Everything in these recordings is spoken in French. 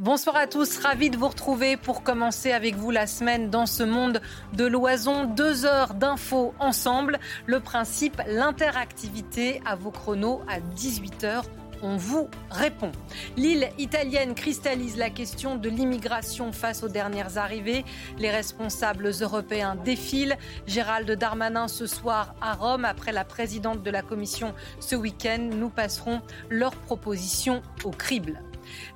Bonsoir à tous, ravi de vous retrouver pour commencer avec vous la semaine dans ce monde de l'oison. Deux heures d'infos ensemble. Le principe, l'interactivité à vos chronos à 18h on vous répond. L'île italienne cristallise la question de l'immigration face aux dernières arrivées. Les responsables européens défilent. Gérald Darmanin ce soir à Rome après la présidente de la Commission ce week-end. Nous passerons leurs propositions au crible.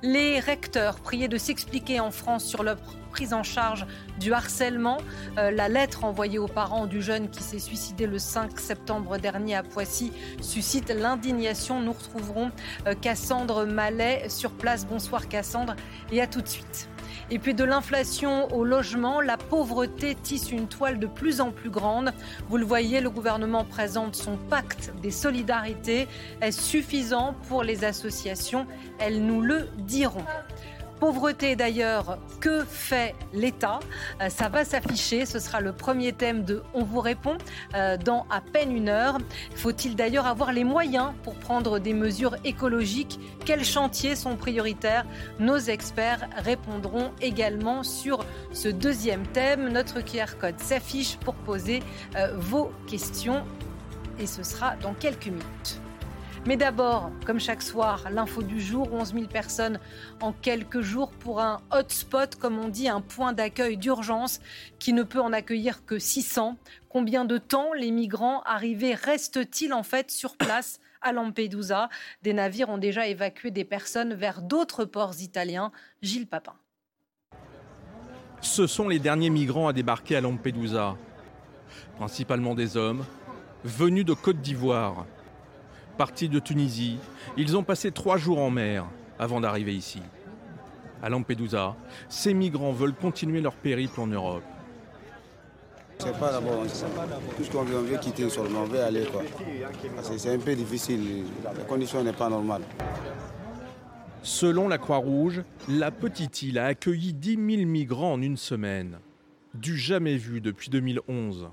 Les recteurs priés de s'expliquer en France sur leur prise en charge du harcèlement. Euh, la lettre envoyée aux parents du jeune qui s'est suicidé le 5 septembre dernier à Poissy suscite l'indignation. Nous retrouverons euh, Cassandre Mallet sur place. Bonsoir Cassandre et à tout de suite. Et puis de l'inflation au logement, la pauvreté tisse une toile de plus en plus grande. Vous le voyez, le gouvernement présente son pacte des solidarités. Est-ce suffisant pour les associations? Elles nous le diront. Pauvreté d'ailleurs, que fait l'État? Euh, Ça va s'afficher, ce sera le premier thème de On vous répond euh, dans à peine une heure. Faut-il d'ailleurs avoir les moyens pour prendre des mesures écologiques? Quels chantiers sont prioritaires? Nos experts répondront également sur ce deuxième thème. Notre QR code s'affiche pour poser euh, vos questions et ce sera dans quelques minutes. Mais d'abord, comme chaque soir, l'info du jour, 11 000 personnes en quelques jours pour un hotspot, comme on dit, un point d'accueil d'urgence qui ne peut en accueillir que 600. Combien de temps les migrants arrivés restent-ils en fait sur place à Lampedusa? Des navires ont déjà évacué des personnes vers d'autres ports italiens. Gilles Papin. Ce sont les derniers migrants à débarquer à Lampedusa, principalement des hommes, venus de Côte d'Ivoire partis de Tunisie. Ils ont passé trois jours en mer avant d'arriver ici. À Lampedusa, ces migrants veulent continuer leur périple en Europe. C'est pas d'abord, puisqu'on veut quitter seulement, on veut aller quoi. C'est un peu difficile, la condition n'est pas normale. Selon la Croix-Rouge, la petite île a accueilli 10 000 migrants en une semaine. Du jamais vu depuis 2011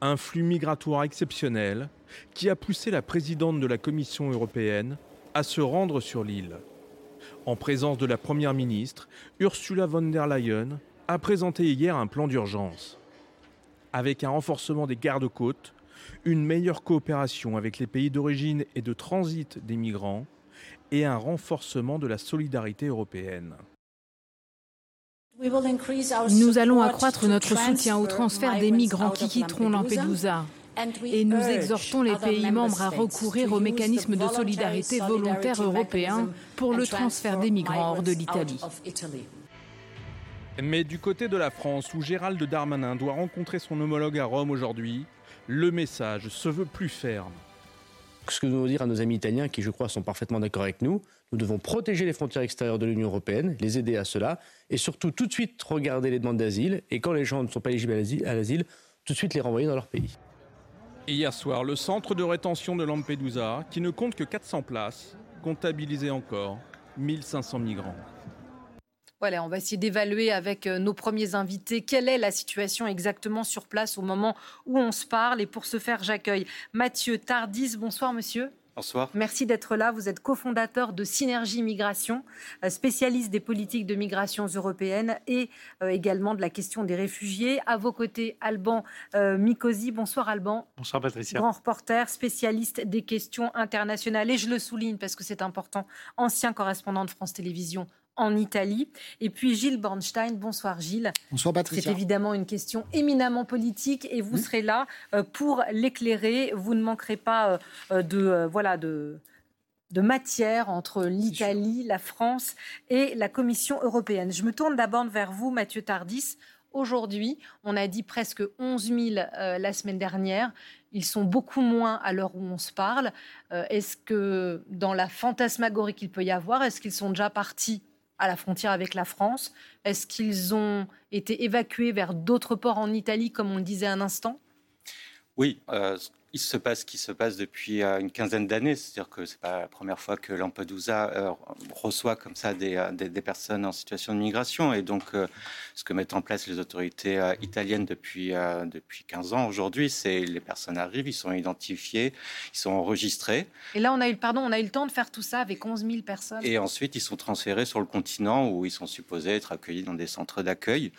un flux migratoire exceptionnel qui a poussé la présidente de la Commission européenne à se rendre sur l'île. En présence de la Première ministre, Ursula von der Leyen a présenté hier un plan d'urgence. Avec un renforcement des gardes-côtes, une meilleure coopération avec les pays d'origine et de transit des migrants et un renforcement de la solidarité européenne. Nous allons accroître notre soutien au transfert des migrants qui quitteront Lampedusa. Et nous exhortons les pays membres à recourir au mécanisme de solidarité volontaire européen pour le transfert des migrants hors de l'Italie. Mais du côté de la France, où Gérald Darmanin doit rencontrer son homologue à Rome aujourd'hui, le message se veut plus ferme. Ce que nous voulons dire à nos amis italiens, qui je crois sont parfaitement d'accord avec nous, nous devons protéger les frontières extérieures de l'Union européenne, les aider à cela, et surtout tout de suite regarder les demandes d'asile, et quand les gens ne sont pas éligibles à l'asile, tout de suite les renvoyer dans leur pays. hier soir, le centre de rétention de Lampedusa, qui ne compte que 400 places, comptabilisait encore 1500 migrants. Voilà, on va essayer d'évaluer avec euh, nos premiers invités quelle est la situation exactement sur place au moment où on se parle. Et pour ce faire, j'accueille Mathieu Tardis. Bonsoir, monsieur. Bonsoir. Merci d'être là. Vous êtes cofondateur de Synergie Migration, euh, spécialiste des politiques de migration européennes et euh, également de la question des réfugiés. À vos côtés, Alban euh, Mikosi. Bonsoir Alban. Bonsoir Patricia. Grand reporter, spécialiste des questions internationales. Et je le souligne parce que c'est important, ancien correspondant de France Télévisions en Italie. Et puis Gilles Bornstein. Bonsoir Gilles. Bonsoir Patricia. C'est évidemment une question éminemment politique et vous serez là euh, pour l'éclairer. Vous ne manquerez pas euh, de euh, voilà de de matière entre l'Italie, la France et la Commission européenne. Je me tourne d'abord vers vous, Mathieu Tardis. Aujourd'hui, on a dit presque 11 000 la semaine dernière. Ils sont beaucoup moins à l'heure où on se parle. est-ce que dans la fantasmagorie qu'il peut y avoir, est-ce qu'ils sont déjà partis à la frontière avec la France. Est-ce qu'ils ont été évacués vers d'autres ports en Italie, comme on le disait un instant? Oui, euh, il se passe ce qui se passe depuis euh, une quinzaine d'années. C'est-à-dire que c'est pas la première fois que Lampedusa euh, reçoit comme ça euh, des, des, personnes en situation de migration. Et donc, ce que mettent en place les autorités italiennes depuis, depuis 15 ans aujourd'hui, c'est les personnes arrivent, ils sont identifiés, ils sont enregistrés. Et là, on a eu, pardon, on a eu le temps de faire tout ça avec 11 000 personnes. Et ensuite, ils sont transférés sur le continent où ils sont supposés être accueillis dans des centres d'accueil.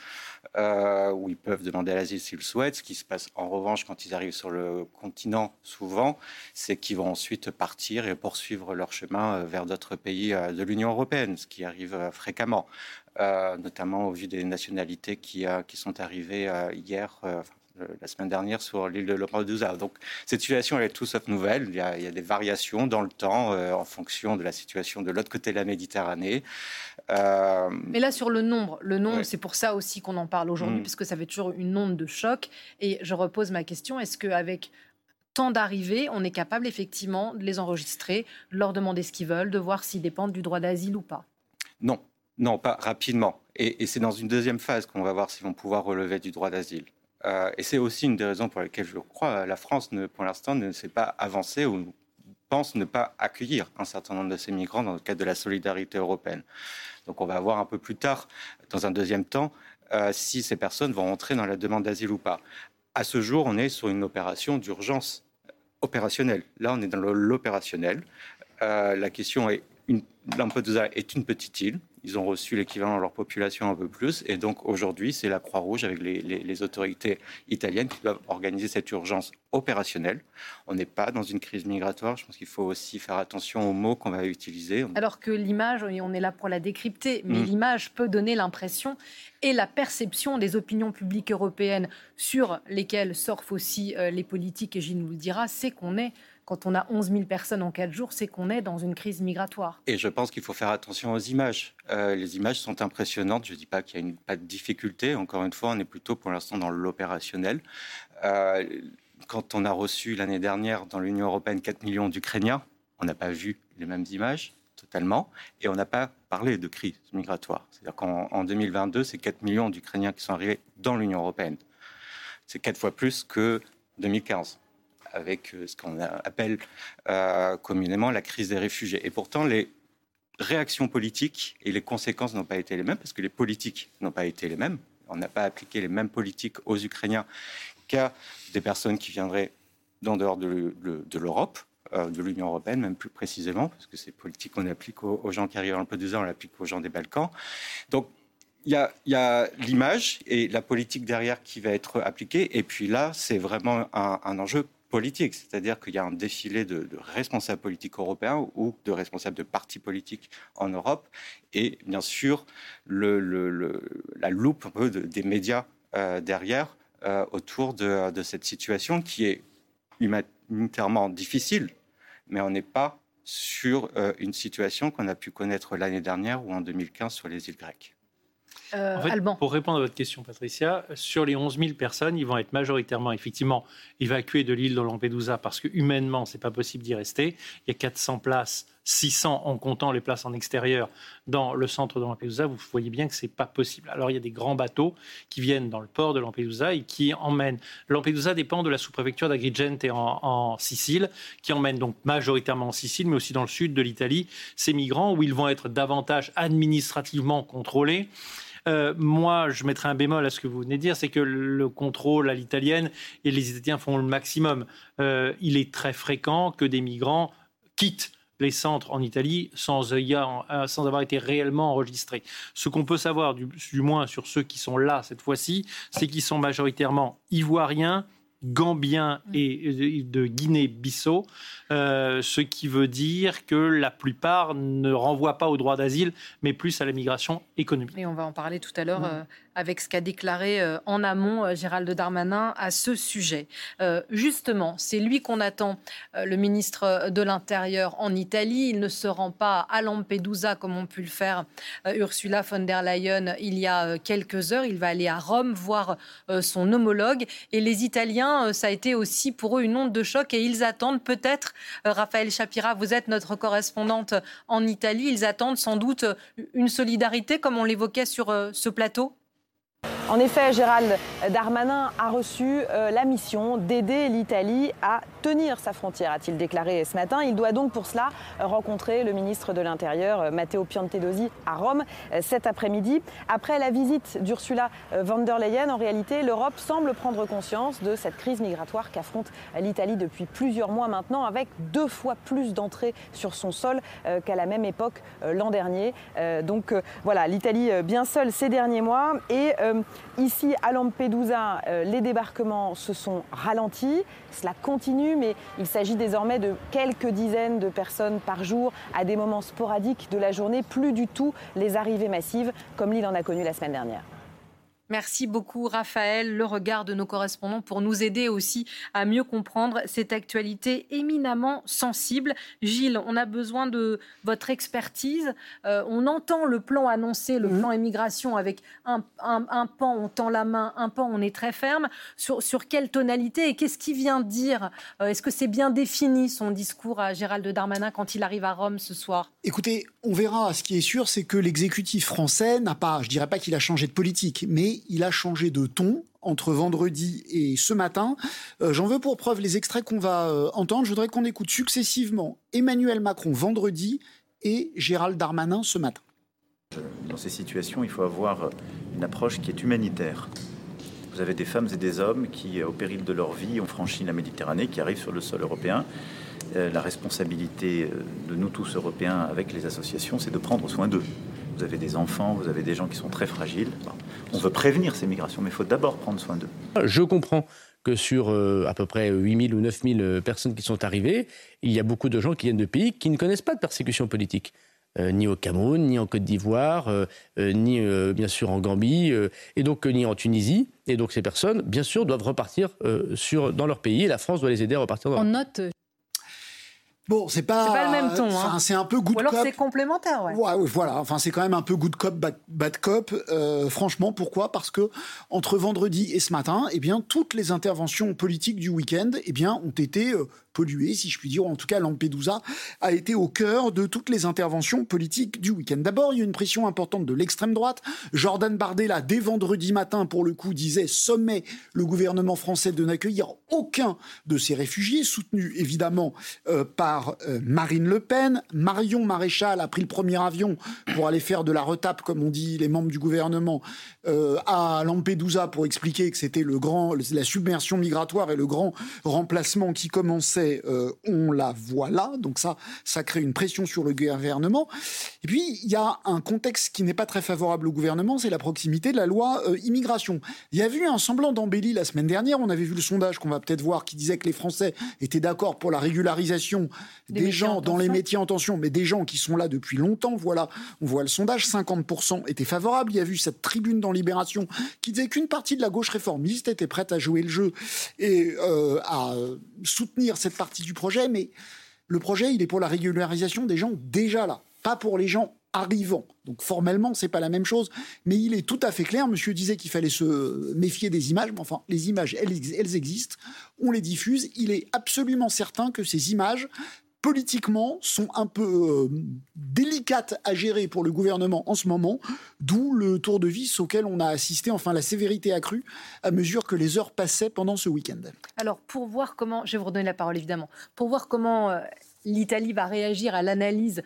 Où ils peuvent demander l'asile s'ils le souhaitent. Ce qui se passe en revanche quand ils arrivent sur le continent, souvent, c'est qu'ils vont ensuite partir et poursuivre leur chemin euh, vers d'autres pays euh, de l'Union européenne, ce qui arrive euh, fréquemment, notamment au vu des nationalités qui, qui sont arrivées hier la semaine dernière sur l'île de Lampedusa. Donc cette situation elle est tout sauf nouvelle. Il y a, il y a des variations dans le temps en fonction de la situation de l'autre côté de la Méditerranée. Mais là sur le nombre, le nombre, c'est pour ça aussi qu'on en parle aujourd'hui, mm. puisque ça fait toujours une onde de choc. Et je repose ma question est-ce qu'avec tant d'arrivées, on est capable effectivement de les enregistrer, de leur demander ce qu'ils veulent, de voir s'ils dépendent du droit d'asile ou pas? Non, non, pas rapidement. Et, c'est dans une deuxième phase qu'on va voir s'ils vont pouvoir relever du droit d'asile. Euh, et c'est aussi une des raisons pour lesquelles je crois la France, pour l'instant, ne s'est pas avancée ou pense ne pas accueillir un certain nombre de ces migrants dans le cadre de la solidarité européenne. Donc on va voir un peu plus tard, dans un deuxième temps, euh, si ces personnes vont entrer dans la demande d'asile ou pas. À ce jour, on est sur une opération d'urgence opérationnelle. Là, on est dans l'opérationnel. Euh, la question est, une, Lampedusa est une petite île. Ils ont reçu l'équivalent de leur population un peu plus. Et donc aujourd'hui, c'est la Croix-Rouge avec les, autorités italiennes qui doivent organiser cette urgence opérationnelle. On n'est pas dans une crise migratoire. Je pense qu'il faut aussi faire attention aux mots qu'on va utiliser. Alors que l'image, on est là pour la décrypter, mais mm. l'image peut donner l'impression et la perception des opinions publiques européennes sur lesquelles surfent aussi euh, les politiques, et Gilles nous le dira, c'est qu'on est quand on a 11 000 personnes en 4 jours, c'est qu'on est dans une crise migratoire. Et je pense qu'il faut faire attention aux images. Euh, les images sont impressionnantes. Je ne dis pas qu'il n'y a pas de difficulté. Encore une fois, on est plutôt pour l'instant dans l'opérationnel. Euh, quand on a reçu l'année dernière dans l'Union européenne 4 millions d'Ukrainiens, on n'a pas vu les mêmes images totalement, et on n'a pas parlé de crise migratoire. C'est-à-dire qu'en 2022, c'est 4 millions d'Ukrainiens qui sont arrivés dans l'Union européenne. C'est quatre fois plus que 2015 avec euh, ce qu'on appelle euh, communément la crise des réfugiés. Et pourtant, les réactions politiques et les conséquences n'ont pas été les mêmes, parce que les politiques n'ont pas été les mêmes. On n'a pas appliqué les mêmes politiques aux Ukrainiens qu'à des personnes qui viendraient d'en dehors de, l'Europe, euh, de l'Union européenne, même plus précisément, parce que ces politiques qu'on applique aux, gens qui arrivent en Lampedusa, on l'applique aux gens des Balkans. Donc, il y a, l'image et la politique derrière qui va être appliquée. Et puis là, c'est vraiment un, un enjeu politique, c'est-à-dire qu'il y a un défilé de, responsables politiques européens ou de responsables de partis politiques en Europe, et bien sûr le, la loupe des médias euh, derrière euh, autour de, de, cette situation qui est humanitairement difficile, mais on n'est pas sur euh, une situation qu'on a pu connaître l'année dernière ou en 2015 sur les îles grecques. Euh, pour répondre à votre question, Patricia, sur les 11 000 personnes, ils vont être majoritairement, effectivement, évacués de l'île de Lampedusa parce que humainement, c'est pas possible d'y rester. Il y a 400 places, 600 en comptant les places en extérieur dans le centre de Lampedusa. Vous voyez bien que c'est pas possible. Alors, il y a des grands bateaux qui viennent dans le port de Lampedusa et qui emmènent. Lampedusa dépend de la sous-préfecture d'Agrigente en, en Sicile, qui emmène donc majoritairement en Sicile, mais aussi dans le sud de l'Italie, ces migrants où ils vont être davantage administrativement contrôlés. Euh, moi, je mettrais un bémol à ce que vous venez de dire, c'est que le contrôle à l'italienne et les Italiens font le maximum. Euh, il est très fréquent que des migrants quittent les centres en Italie sans, euh, sans avoir été réellement enregistrés. Ce qu'on peut savoir, du, moins sur ceux qui sont là cette fois-ci, c'est qu'ils sont majoritairement ivoiriens, gambiens et de Guinée-Bissau, ce qui veut dire que la plupart ne renvoient pas au droit d'asile, mais plus à la migration économique. Et on va en parler tout à l'heure. Euh, avec ce qu'a déclaré euh, en amont euh, Gérald Darmanin à ce sujet. Euh, justement, c'est lui qu'on attend, le ministre de l'Intérieur en Italie. Il ne se rend pas à Lampedusa comme ont pu le faire Ursula von der Leyen il y a quelques heures. Il va aller à Rome voir son homologue. Et les Italiens, ça a été aussi pour eux une onde de choc et ils attendent peut-être, Raphaël Chapira, vous êtes notre correspondante en Italie, ils attendent sans doute une solidarité comme on l'évoquait sur ce plateau? En effet, Gérald Darmanin a reçu euh, la mission d'aider l'Italie à tenir sa frontière, a-t-il déclaré ce matin. Il doit donc pour cela rencontrer le ministre de l'Intérieur, euh, Matteo Piantedosi, à Rome euh, cet après-midi. Après la visite d'Ursula von der Leyen, en réalité, l'Europe semble prendre conscience de cette crise migratoire qu'affronte l'Italie depuis plusieurs mois maintenant, avec deux fois plus d'entrées sur son sol qu'à la même époque l'an dernier. Donc voilà, l'Italie bien seule ces derniers mois. Et ici, à Lampedusa, les débarquements se sont ralentis. Cela continue, mais il s'agit désormais de quelques dizaines de personnes par jour à des moments sporadiques de la journée, plus du tout les arrivées massives comme l'île en a connu la semaine dernière. Merci beaucoup Raphaël, le regard de nos correspondants pour nous aider aussi à mieux comprendre cette actualité éminemment sensible. Gilles, on a besoin de votre expertise. Euh, on entend le plan annoncé, le mhm. plan immigration avec un, pan, on tend la main, un pan, on est très ferme. Sur, sur quelle tonalité et qu'est-ce qu'il vient dire? Euh, Est-ce que c'est bien défini son discours à Gérald Darmanin quand il arrive à Rome ce soir? Écoutez, on verra. Ce qui est sûr, c'est que l'exécutif français n'a pas, je dirais pas qu'il a changé de politique, mais il a changé de ton entre vendredi et ce matin. Euh, j'en veux pour preuve les extraits qu'on va euh, entendre. Je voudrais qu'on écoute successivement Emmanuel Macron vendredi et Gérald Darmanin ce matin. Dans ces situations, il faut avoir une approche qui est humanitaire. Vous avez des femmes et des hommes qui, au péril de leur vie, ont franchi la Méditerranée, qui arrivent sur le sol européen. Euh, la responsabilité de nous tous Européens avec les associations, c'est de prendre soin d'eux vous avez des enfants, vous avez des gens qui sont très fragiles. On veut prévenir ces migrations, mais il faut d'abord prendre soin d'eux. Je comprends que sur euh, à peu près 8000 ou 9000 euh, personnes qui sont arrivées, il y a beaucoup de gens qui viennent de pays qui ne connaissent pas de persécution politique. Euh, ni au Cameroun, ni en Côte d'Ivoire, ni bien sûr en Gambie, et donc ni en Tunisie. Et donc ces personnes, bien sûr, doivent repartir sur, dans leur pays, et la France doit les aider à repartir dans leur pays. note Bon, c'est pas, pas le même ton. Hein. C'est un peu good Ou alors c'est complémentaire, ouais. ouais. voilà. Enfin, c'est quand même un peu good cop, bad, cop. Euh, franchement, pourquoi? Parce que entre vendredi et ce matin, eh bien, toutes les interventions politiques du week-end, eh bien, ont été euh, pollué, si je puis dire, en tout cas Lampedusa a été au cœur de toutes les interventions politiques du week-end. D'abord, il y a une pression importante de l'extrême droite. Jordan Bardella, dès vendredi matin, pour le coup, disait sommet le gouvernement français de n'accueillir aucun de ces réfugiés, soutenu évidemment euh, par euh, Marine Le Pen. Marion Maréchal a pris le premier avion pour aller faire de la retape, comme on dit les membres du gouvernement, euh, à Lampedusa pour expliquer que c'était le grand, la submersion migratoire et le grand remplacement qui commençait euh, on la voit là, donc ça, ça crée une pression sur le gouvernement. Et puis, il y a un contexte qui n'est pas très favorable au gouvernement, c'est la proximité de la loi euh, immigration. Il y a eu un semblant d'embellie la semaine dernière, on avait vu le sondage qu'on va peut-être voir qui disait que les Français étaient d'accord pour la régularisation des, gens dans les métiers en tension, mais des gens qui sont là depuis longtemps. Voilà, on voit le sondage, 50% étaient favorables. Il y a vu cette tribune dans Libération qui disait qu'une partie de la gauche réformiste était prête à jouer le jeu et euh, à soutenir cette partie du projet, mais le projet, il est pour la régularisation des gens déjà là, pas pour les gens arrivants. Donc formellement, c'est pas la même chose, mais il est tout à fait clair. Monsieur disait qu'il fallait se méfier des images, mais enfin, les images, elles existent. On les diffuse. Il est absolument certain que ces images politiquement sont un peu euh, délicates à gérer pour le gouvernement en ce moment, d'où le tour de vis auquel on a assisté, enfin la sévérité accrue à mesure que les heures passaient pendant ce week-end. Alors pour voir comment, je vais vous redonner la parole évidemment, pour voir comment euh, l'Italie va réagir à l'analyse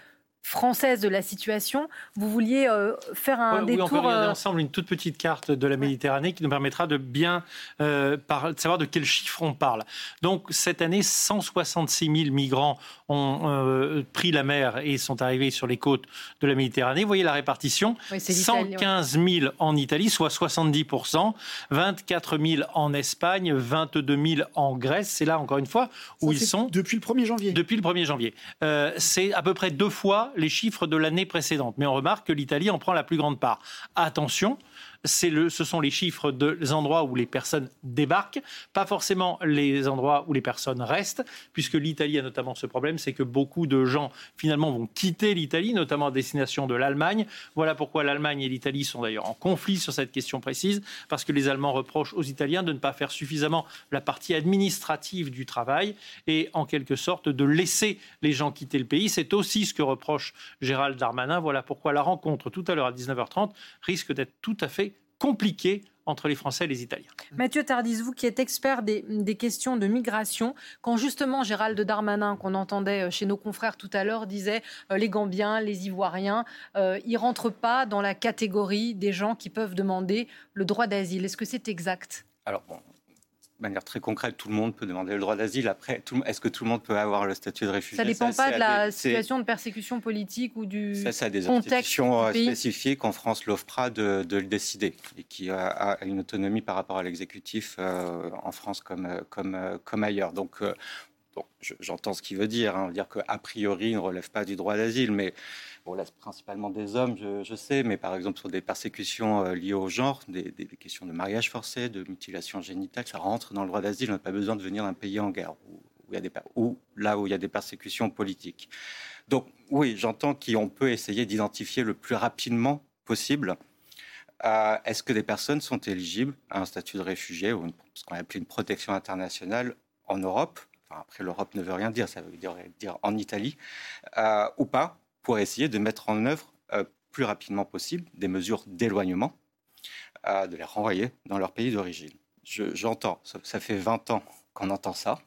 française de la situation. Vous vouliez euh, faire un détour... Oui, on peut regarder ensemble une toute petite carte de la Méditerranée qui nous permettra de bien de savoir de quel chiffre on parle. Donc cette année, 166 000 migrants ont euh, pris la mer et sont arrivés sur les côtes de la Méditerranée. Vous voyez la répartition 115 000 en Italie, soit 70% 24 000 en Espagne, 22 000 en Grèce. C'est là, encore une fois, où ils sont. Depuis le 1er janvier. Depuis le 1er janvier. Euh, c'est à peu près deux fois les chiffres de l'année précédente. Mais on remarque que l'Italie en prend la plus grande part. Attention, le, ce sont les chiffres des endroits où les personnes débarquent, pas forcément les endroits où les personnes restent, puisque l'Italie a notamment ce problème, c'est que beaucoup de gens finalement vont quitter l'Italie, notamment à destination de l'Allemagne. Voilà pourquoi l'Allemagne et l'Italie sont d'ailleurs en conflit sur cette question précise, parce que les Allemands reprochent aux Italiens de ne pas faire suffisamment la partie administrative du travail et en quelque sorte de laisser les gens quitter le pays. C'est aussi ce que reproche Gérald Darmanin. Voilà pourquoi la rencontre tout à l'heure à 19h30 risque d'être tout à fait compliqué entre les Français et les Italiens. Mathieu Tardis, vous qui êtes expert des, questions de migration, quand justement Gérald Darmanin, qu'on entendait euh, chez nos confrères tout à l'heure, disait euh, les Gambiens, les Ivoiriens, euh, ils ne rentrent pas dans la catégorie des gens qui peuvent demander le droit d'asile. Est-ce que c'est exact? Alors, bon, de manière très concrète, tout le monde peut demander le droit d'asile. Après, est-ce que tout le monde peut avoir le statut de réfugié? Ça ne dépend pas de la situation de persécution politique ou du ça, ça a des institutions euh, spécifiques en France, l'OFPRA, de, le décider et qui a, une autonomie par rapport à l'exécutif euh, en France comme, euh, comme, comme ailleurs. Donc, j'entends ce qu'il veut dire. Hein, dire qu'a priori, il ne relève pas du droit d'asile, mais bon, là, principalement des hommes, je, sais, mais par exemple sur des persécutions euh, liées au genre, des, questions de mariage forcé, de mutilation génitale, ça rentre dans le droit d'asile. On n'a pas besoin de venir d'un pays en guerre où, là où il y a des persécutions politiques. Donc oui, j'entends qu'on peut essayer d'identifier le plus rapidement possible euh, est-ce que des personnes sont éligibles à un statut de réfugié ou ce qu'on appelle une protection internationale en Europe? Après, l'Europe ne veut rien dire, ça veut dire, dire en Italie, euh, ou pas, pour essayer de mettre en œuvre euh, plus rapidement possible des mesures d'éloignement, euh, de les renvoyer dans leur pays d'origine. J'entends, ça, fait 20 ans qu'on entend ça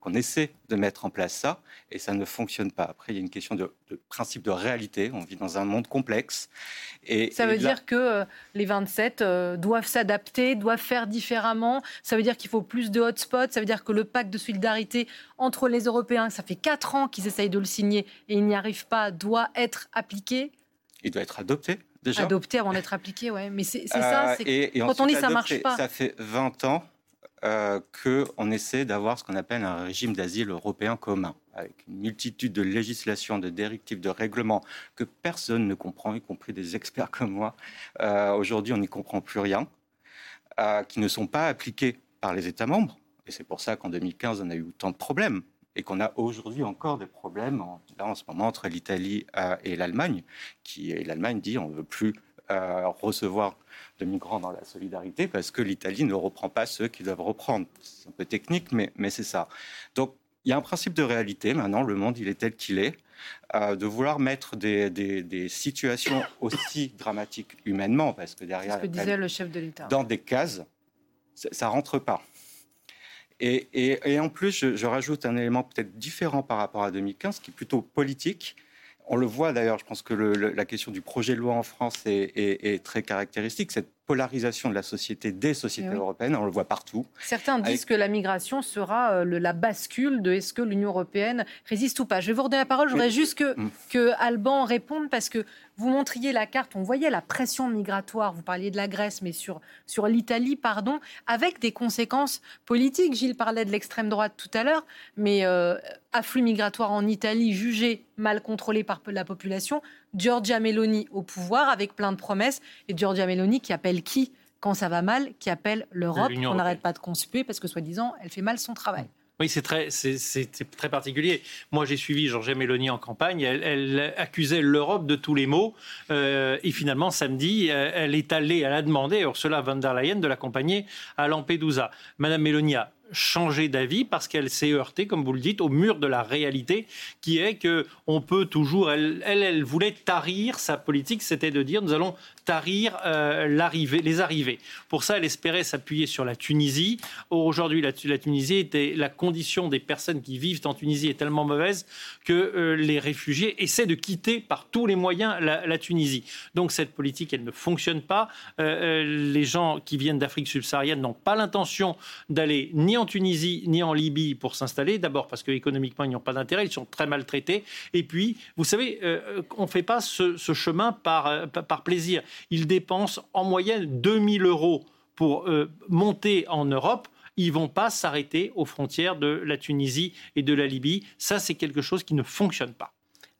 qu'on essaie de mettre en place ça, et ça ne fonctionne pas. Après, il y a une question de, principe de réalité. On vit dans un monde complexe. Et, ça veut dire que euh, les 27 euh, doivent s'adapter, doivent faire différemment. Ça veut dire qu'il faut plus de hotspots. Ça veut dire que le pacte de solidarité entre les Européens, ça fait 4 ans qu'ils essayent de le signer et ils n'y arrivent pas, doit être appliqué. Il doit être adopté. Déjà. Adopté avant d'être appliqué, oui. Mais c'est ça, euh, quand on dit ça ne marche pas. Ça fait 20 ans euh, qu'on essaie d'avoir ce qu'on appelle un régime d'asile européen commun, avec une multitude de législations, de directives, de règlements que personne ne comprend, y compris des experts comme moi. Euh, aujourd'hui, on n'y comprend plus rien, euh, qui ne sont pas appliqués par les États membres. Et c'est pour ça qu'en 2015, on a eu autant de problèmes et qu'on a aujourd'hui encore des problèmes en, là, en ce moment entre l'Italie et l'Allemagne, qui l'Allemagne dit on ne veut plus recevoir de migrants dans la solidarité parce que l'Italie ne reprend pas ceux qui doivent reprendre. C'est un peu technique, mais, mais c'est ça. Donc, il y a un principe de réalité. Maintenant, le monde, il est tel qu'il est. Euh, de vouloir mettre des, des, situations aussi dramatiques humainement, parce que derrière, ce que disait le chef de l'État, dans des cases, ça, ne rentre pas. Et, et, et en plus, je, je, rajoute un élément peut-être différent par rapport à 2015, qui est plutôt politique, on le voit d'ailleurs, je pense que la question du projet de loi en France est, très caractéristique. Cette polarisation de la société des sociétés eh européennes, on le voit partout. Certains disent que la migration sera euh, la bascule de est-ce que l'Union européenne résiste ou pas. Je vais vous redonner la parole, je voudrais juste que, que Alban réponde parce que vous montriez la carte, on voyait la pression migratoire, vous parliez de la Grèce, mais sur, sur l'Italie, pardon, avec des conséquences politiques. Gilles parlait de l'extrême droite tout à l'heure, mais euh, afflux migratoire en Italie jugé mal contrôlé par la population, Giorgia Meloni au pouvoir avec plein de promesses, et Giorgia Meloni qui appelle qui? Quand ça va mal, qui appelle l'Europe, on n'arrête pas de conspuer parce que soi-disant, elle fait mal son travail. Oui, c'est très, très particulier. Moi, j'ai suivi Georgia Meloni en campagne. Elle, accusait l'Europe de tous les maux. Euh, et finalement, samedi, euh, elle est allée, elle a demandé à Ursula von der Leyen de l'accompagner à Lampedusa. Madame Meloni changé d'avis parce qu'elle s'est heurtée, comme vous le dites, au mur de la réalité, qui est que on peut toujours. Elle, elle, elle voulait tarir sa politique, c'était de dire nous allons tarir euh, l'arrivée, les arrivées. Pour ça, elle espérait s'appuyer sur la Tunisie. Aujourd'hui, la, Tunisie était la condition des personnes qui vivent en Tunisie est tellement mauvaise que euh, les réfugiés essaient de quitter par tous les moyens la, Tunisie. Donc cette politique, elle ne fonctionne pas. Euh, les gens qui viennent d'Afrique subsaharienne n'ont pas l'intention d'aller ni en Tunisie ni en Libye pour s'installer. D'abord parce qu'économiquement, ils n'ont pas d'intérêt, ils sont très maltraités. Et puis, vous savez, on ne fait pas ce, chemin par, par plaisir. Ils dépensent en moyenne 2000 euros pour euh, monter en Europe ils vont pas s'arrêter aux frontières de la Tunisie et de la Libye. Ça, c'est quelque chose qui ne fonctionne pas.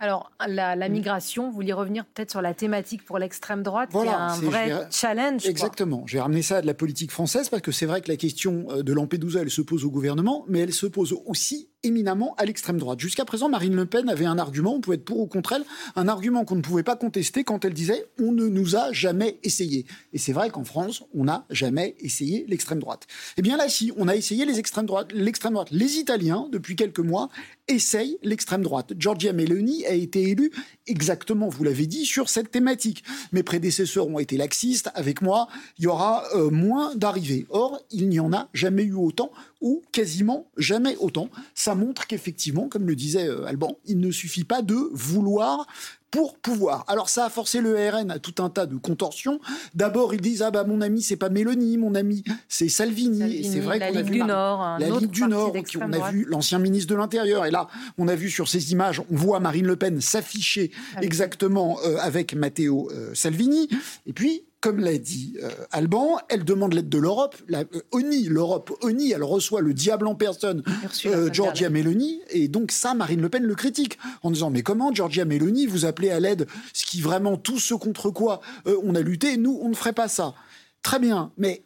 Alors, la, migration, vous voulez revenir peut-être sur la thématique pour l'extrême droite, qui est un vrai challenge. Exactement. J'ai ramené ça à de la politique française parce que c'est vrai que la question euh, de Lampedusa, elle se pose au gouvernement, mais elle se pose aussi éminemment à l'extrême droite. Jusqu'à présent, Marine Le Pen avait un argument, on pouvait être pour ou contre elle, un argument qu'on ne pouvait pas contester quand elle disait on ne nous a jamais essayé. Et c'est vrai qu'en France, on n'a jamais essayé l'extrême droite. Eh bien là, si, on a essayé les extrêmes droites, l'extrême droite. Les Italiens, depuis quelques mois, essayent l'extrême droite. Giorgia Meloni a été élue exactement, vous l'avez dit, sur cette thématique. Mes prédécesseurs ont été laxistes. Avec moi, il y aura euh, moins d'arrivées. Or, il n'y en a jamais eu autant ou quasiment jamais autant. Ça montre qu'effectivement, comme le disait euh, Alban, il ne suffit pas de vouloir pour pouvoir. Alors ça a forcé le RN à tout un tas de contorsions. D'abord, ils disent ah bah mon ami c'est pas Mélanie, mon ami c'est Salvini. et c'est vrai qu'on a vu du Nord, la Ligue du Nord, on a vu l'ancien ministre de l'Intérieur. Et là, on a vu sur ces images, on voit Marine Le Pen s'afficher exactement euh, avec Matteo euh, Salvini. Et puis comme l'a dit euh, Alban, elle demande l'aide de l'Europe. La, euh, ONI, l'Europe, ONI, elle reçoit le diable en personne, euh, Georgia Meloni, et donc ça, Marine Le Pen le critique en disant mais comment Georgia Meloni vous appelez à l'aide, ce qui vraiment tout ce contre quoi on a lutté, nous on ne ferait pas ça. Très bien, mais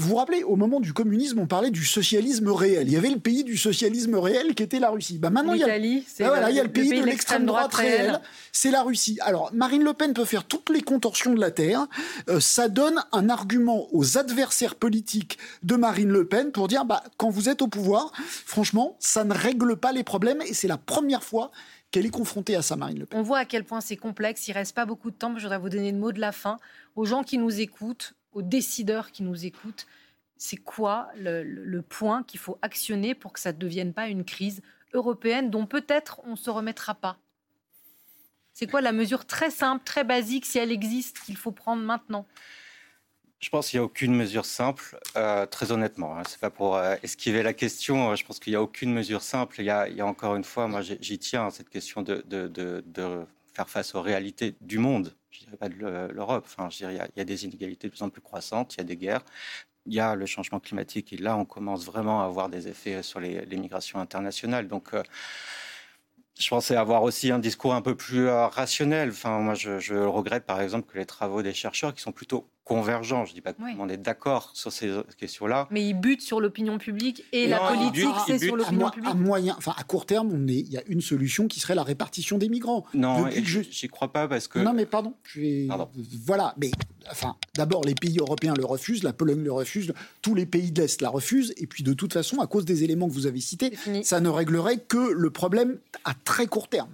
vous vous rappelez, au moment du communisme, on parlait du socialisme réel. Il y avait le pays du socialisme réel qui était la Russie. Bah maintenant, il y a, bah il y a le, pays, de l'extrême droite, réelle, c'est la Russie. Alors, Marine Le Pen peut faire toutes les contorsions de la Terre. Euh, ça donne un argument aux adversaires politiques de Marine Le Pen pour dire, bah, quand vous êtes au pouvoir, franchement, ça ne règle pas les problèmes et c'est la première fois qu'elle est confrontée à ça, Marine Le Pen. On voit à quel point c'est complexe. Il reste pas beaucoup de temps. Je voudrais vous donner le mot de la fin aux gens qui nous écoutent aux décideurs qui nous écoutent, c'est quoi le, point qu'il faut actionner pour que ça ne devienne pas une crise européenne dont peut-être on ne se remettra pas? C'est quoi la mesure très simple, très basique, si elle existe, qu'il faut prendre maintenant? Je pense qu'il n'y a aucune mesure simple, euh, très honnêtement. Hein. C'est pas pour euh, esquiver la question. Je pense qu'il n'y a aucune mesure simple. Il y a, encore une fois, moi j'y tiens, à cette question de, faire face aux réalités du monde je dirais pas de l'Europe. Enfin, je dirais, il y, a des inégalités de plus en plus croissantes, il y a des guerres, il y a le changement climatique, et là, on commence vraiment à avoir des effets sur les, migrations internationales. Donc, euh, je pensais avoir aussi un discours un peu plus euh, rationnel. Enfin, moi, je, regrette, par exemple, que les travaux des chercheurs, qui sont plutôt convergents. Je ne dis pas qu'on est d'accord sur ces questions-là. Mais ils butent sur l'opinion publique et la politique, c'est sur l'opinion publique. À moyen, enfin à court terme, on est, il y a une solution qui serait la répartition des migrants. Non, je j'y crois pas parce que. Non, mais pardon. Voilà, mais enfin, d'abord les pays européens le refusent, la Pologne le refuse, tous les pays de l'Est la refusent, et puis de toute façon, à cause des éléments que vous avez cités, ça ne réglerait que le problème à très court terme.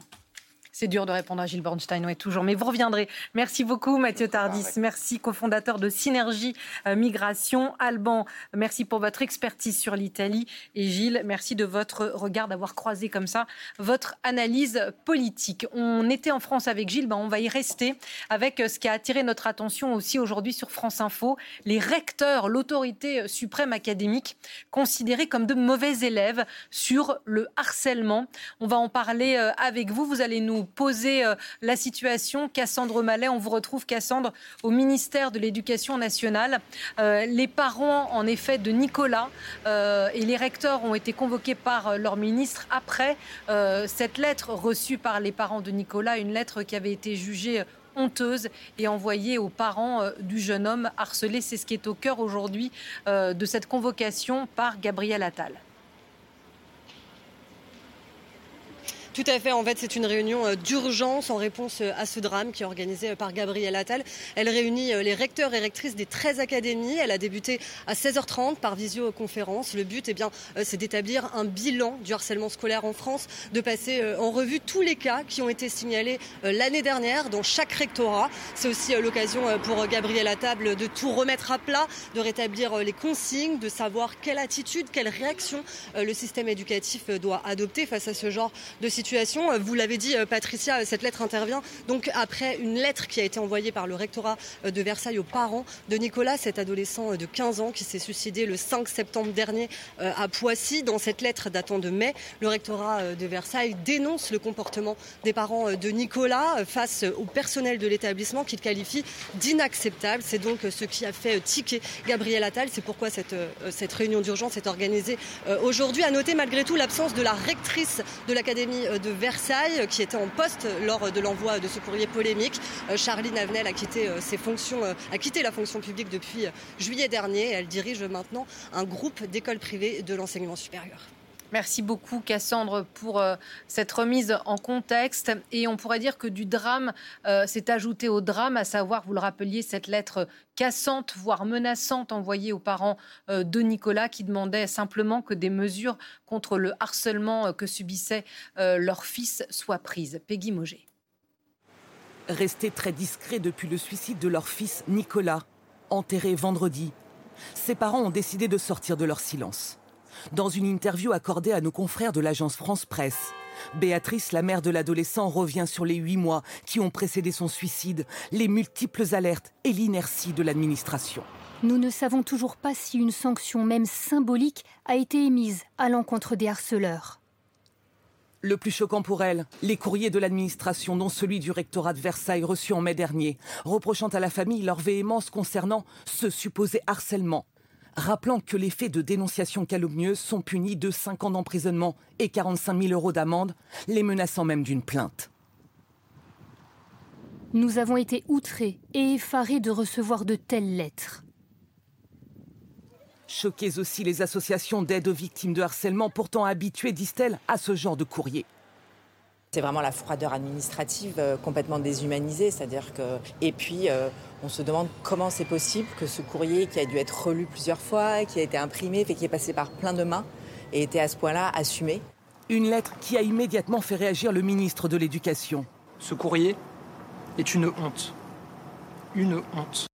C'est dur de répondre à Gilles Bornstein, oui, toujours. Mais vous reviendrez. Merci beaucoup, Mathieu Tardis. Merci, cofondateur de Synergie euh, Migration. Alban, merci pour votre expertise sur l'Italie. Et Gilles, merci de votre regard, d'avoir croisé comme ça votre analyse politique. On était en France avec Gilles, ben on va y rester avec euh, ce qui a attiré notre attention aussi aujourd'hui sur France Info. Les recteurs, l'autorité suprême académique, considérés comme de mauvais élèves sur le harcèlement. On va en parler euh, avec vous. Vous allez nous poser euh, la situation. Cassandre Mallet, on vous retrouve, Cassandre, au ministère de l'Éducation nationale. Euh, les parents, en effet, de Nicolas euh, et les recteurs ont été convoqués par leur ministre après cette lettre reçue par les parents de Nicolas, une lettre qui avait été jugée honteuse et envoyée aux parents du jeune homme harcelé. C'est ce qui est au cœur aujourd'hui de cette convocation par Gabriel Attal. Tout à fait. En fait, c'est une réunion euh, d'urgence en réponse euh, à ce drame qui est organisé euh, par Gabriel Attal. Elle réunit les recteurs et rectrices des 13 académies. Elle a débuté à 16h30 par visioconférence. Le but, eh bien, c'est d'établir un bilan du harcèlement scolaire en France, de passer en revue tous les cas qui ont été signalés l'année dernière dans chaque rectorat. C'est aussi l'occasion pour Gabriel Attal de tout remettre à plat, de rétablir les consignes, de savoir quelle attitude, quelle réaction le système éducatif doit adopter face à ce genre de situation euh, vous l'avez dit, euh, Patricia, cette lettre intervient donc après une lettre qui a été envoyée par le rectorat euh, de Versailles aux parents de Nicolas, cet adolescent de 15 ans qui s'est suicidé le 5 septembre dernier à Poissy. Dans cette lettre datant de mai, le rectorat de Versailles dénonce le comportement des parents de Nicolas face au personnel de l'établissement qu'il qualifie d'inacceptable. C'est donc ce qui a fait tiquer Gabriel Attal. C'est pourquoi cette, cette réunion d'urgence est organisée aujourd'hui. À noter malgré tout l'absence de la rectrice de l'Académie de Versailles qui était en poste lors de l'envoi de ce courrier polémique. Euh, Charline Avenel a quitté euh, euh, a quitté la fonction publique depuis juillet dernier. Elle dirige maintenant un groupe d'écoles privées de l'enseignement supérieur. Merci beaucoup Cassandre pour euh, cette remise en contexte. Et on pourrait dire que du drame euh, s'est ajouté au drame, à savoir, vous le rappeliez, cette lettre cassante, voire menaçante envoyée aux parents euh, de Nicolas qui demandait simplement que des mesures contre le harcèlement que subissait leur fils soient prises. Peggy Moget. Restés très discrets depuis le suicide de leur fils Nicolas, enterré vendredi, ses parents ont décidé de sortir de leur silence. Dans une interview accordée à nos confrères de l'agence France Presse, Béatrice, la mère de l'adolescent, revient sur les huit mois qui ont précédé son suicide, les multiples alertes et l'inertie de l'administration. Nous ne savons toujours pas si une sanction, même symbolique, a été émise à l'encontre des harceleurs. Le plus choquant pour elle, les courriers de l'administration, dont celui du rectorat de Versailles reçu en mai dernier, reprochant à la famille leur véhémence concernant ce supposé harcèlement rappelant que les faits de dénonciation calomnieuse sont punis de 5 ans d'emprisonnement et 45 000 euros d'amende, les menaçant même d'une plainte. Nous avons été outrés et effarés de recevoir de telles lettres. Choquées aussi les associations d'aide aux victimes de harcèlement, pourtant habituées, disent-elles, à ce genre de courrier. C'est vraiment la froideur administrative euh, complètement déshumanisée, c'est-à-dire que et puis euh, on se demande comment c'est possible que ce courrier qui a dû être relu plusieurs fois, qui a été imprimé, fait qui est passé par plein de mains, ait été à ce point-là assumé. Une lettre qui a immédiatement fait réagir le ministre de l'Éducation. Ce courrier est une honte. Une honte.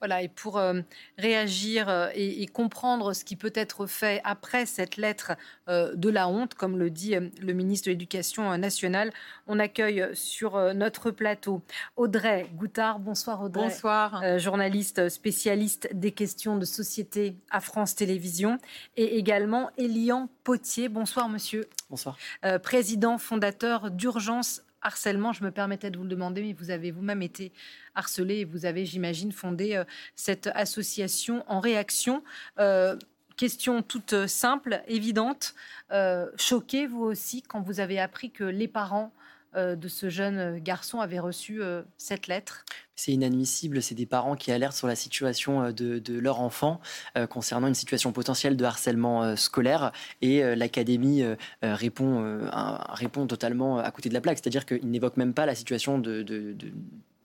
Voilà, et pour euh, réagir euh, et, comprendre ce qui peut être fait après cette lettre euh, de la honte, comme le dit le ministre de l'Éducation nationale, on accueille sur notre plateau Audrey Goutard. Bonsoir Audrey. Bonsoir. journaliste spécialiste des questions de société à France Télévisions. Et également Elian Potier. Bonsoir monsieur. Bonsoir. président fondateur d'Urgence harcèlement. Je me permettais de vous le demander, mais vous avez vous-même été harcelé et vous avez, j'imagine, fondé euh, cette association en réaction. Euh, question toute simple, évidente. Euh, choqué, vous aussi, quand vous avez appris que les parents de ce jeune garçon avaient reçu cette lettre c'est inadmissible. C'est des parents qui alertent sur la situation euh, de, leur enfant euh, concernant une situation potentielle de harcèlement euh, scolaire. Et l'académie répond, répond totalement à côté de la plaque. C'est-à-dire qu'il n'évoque même pas la situation de,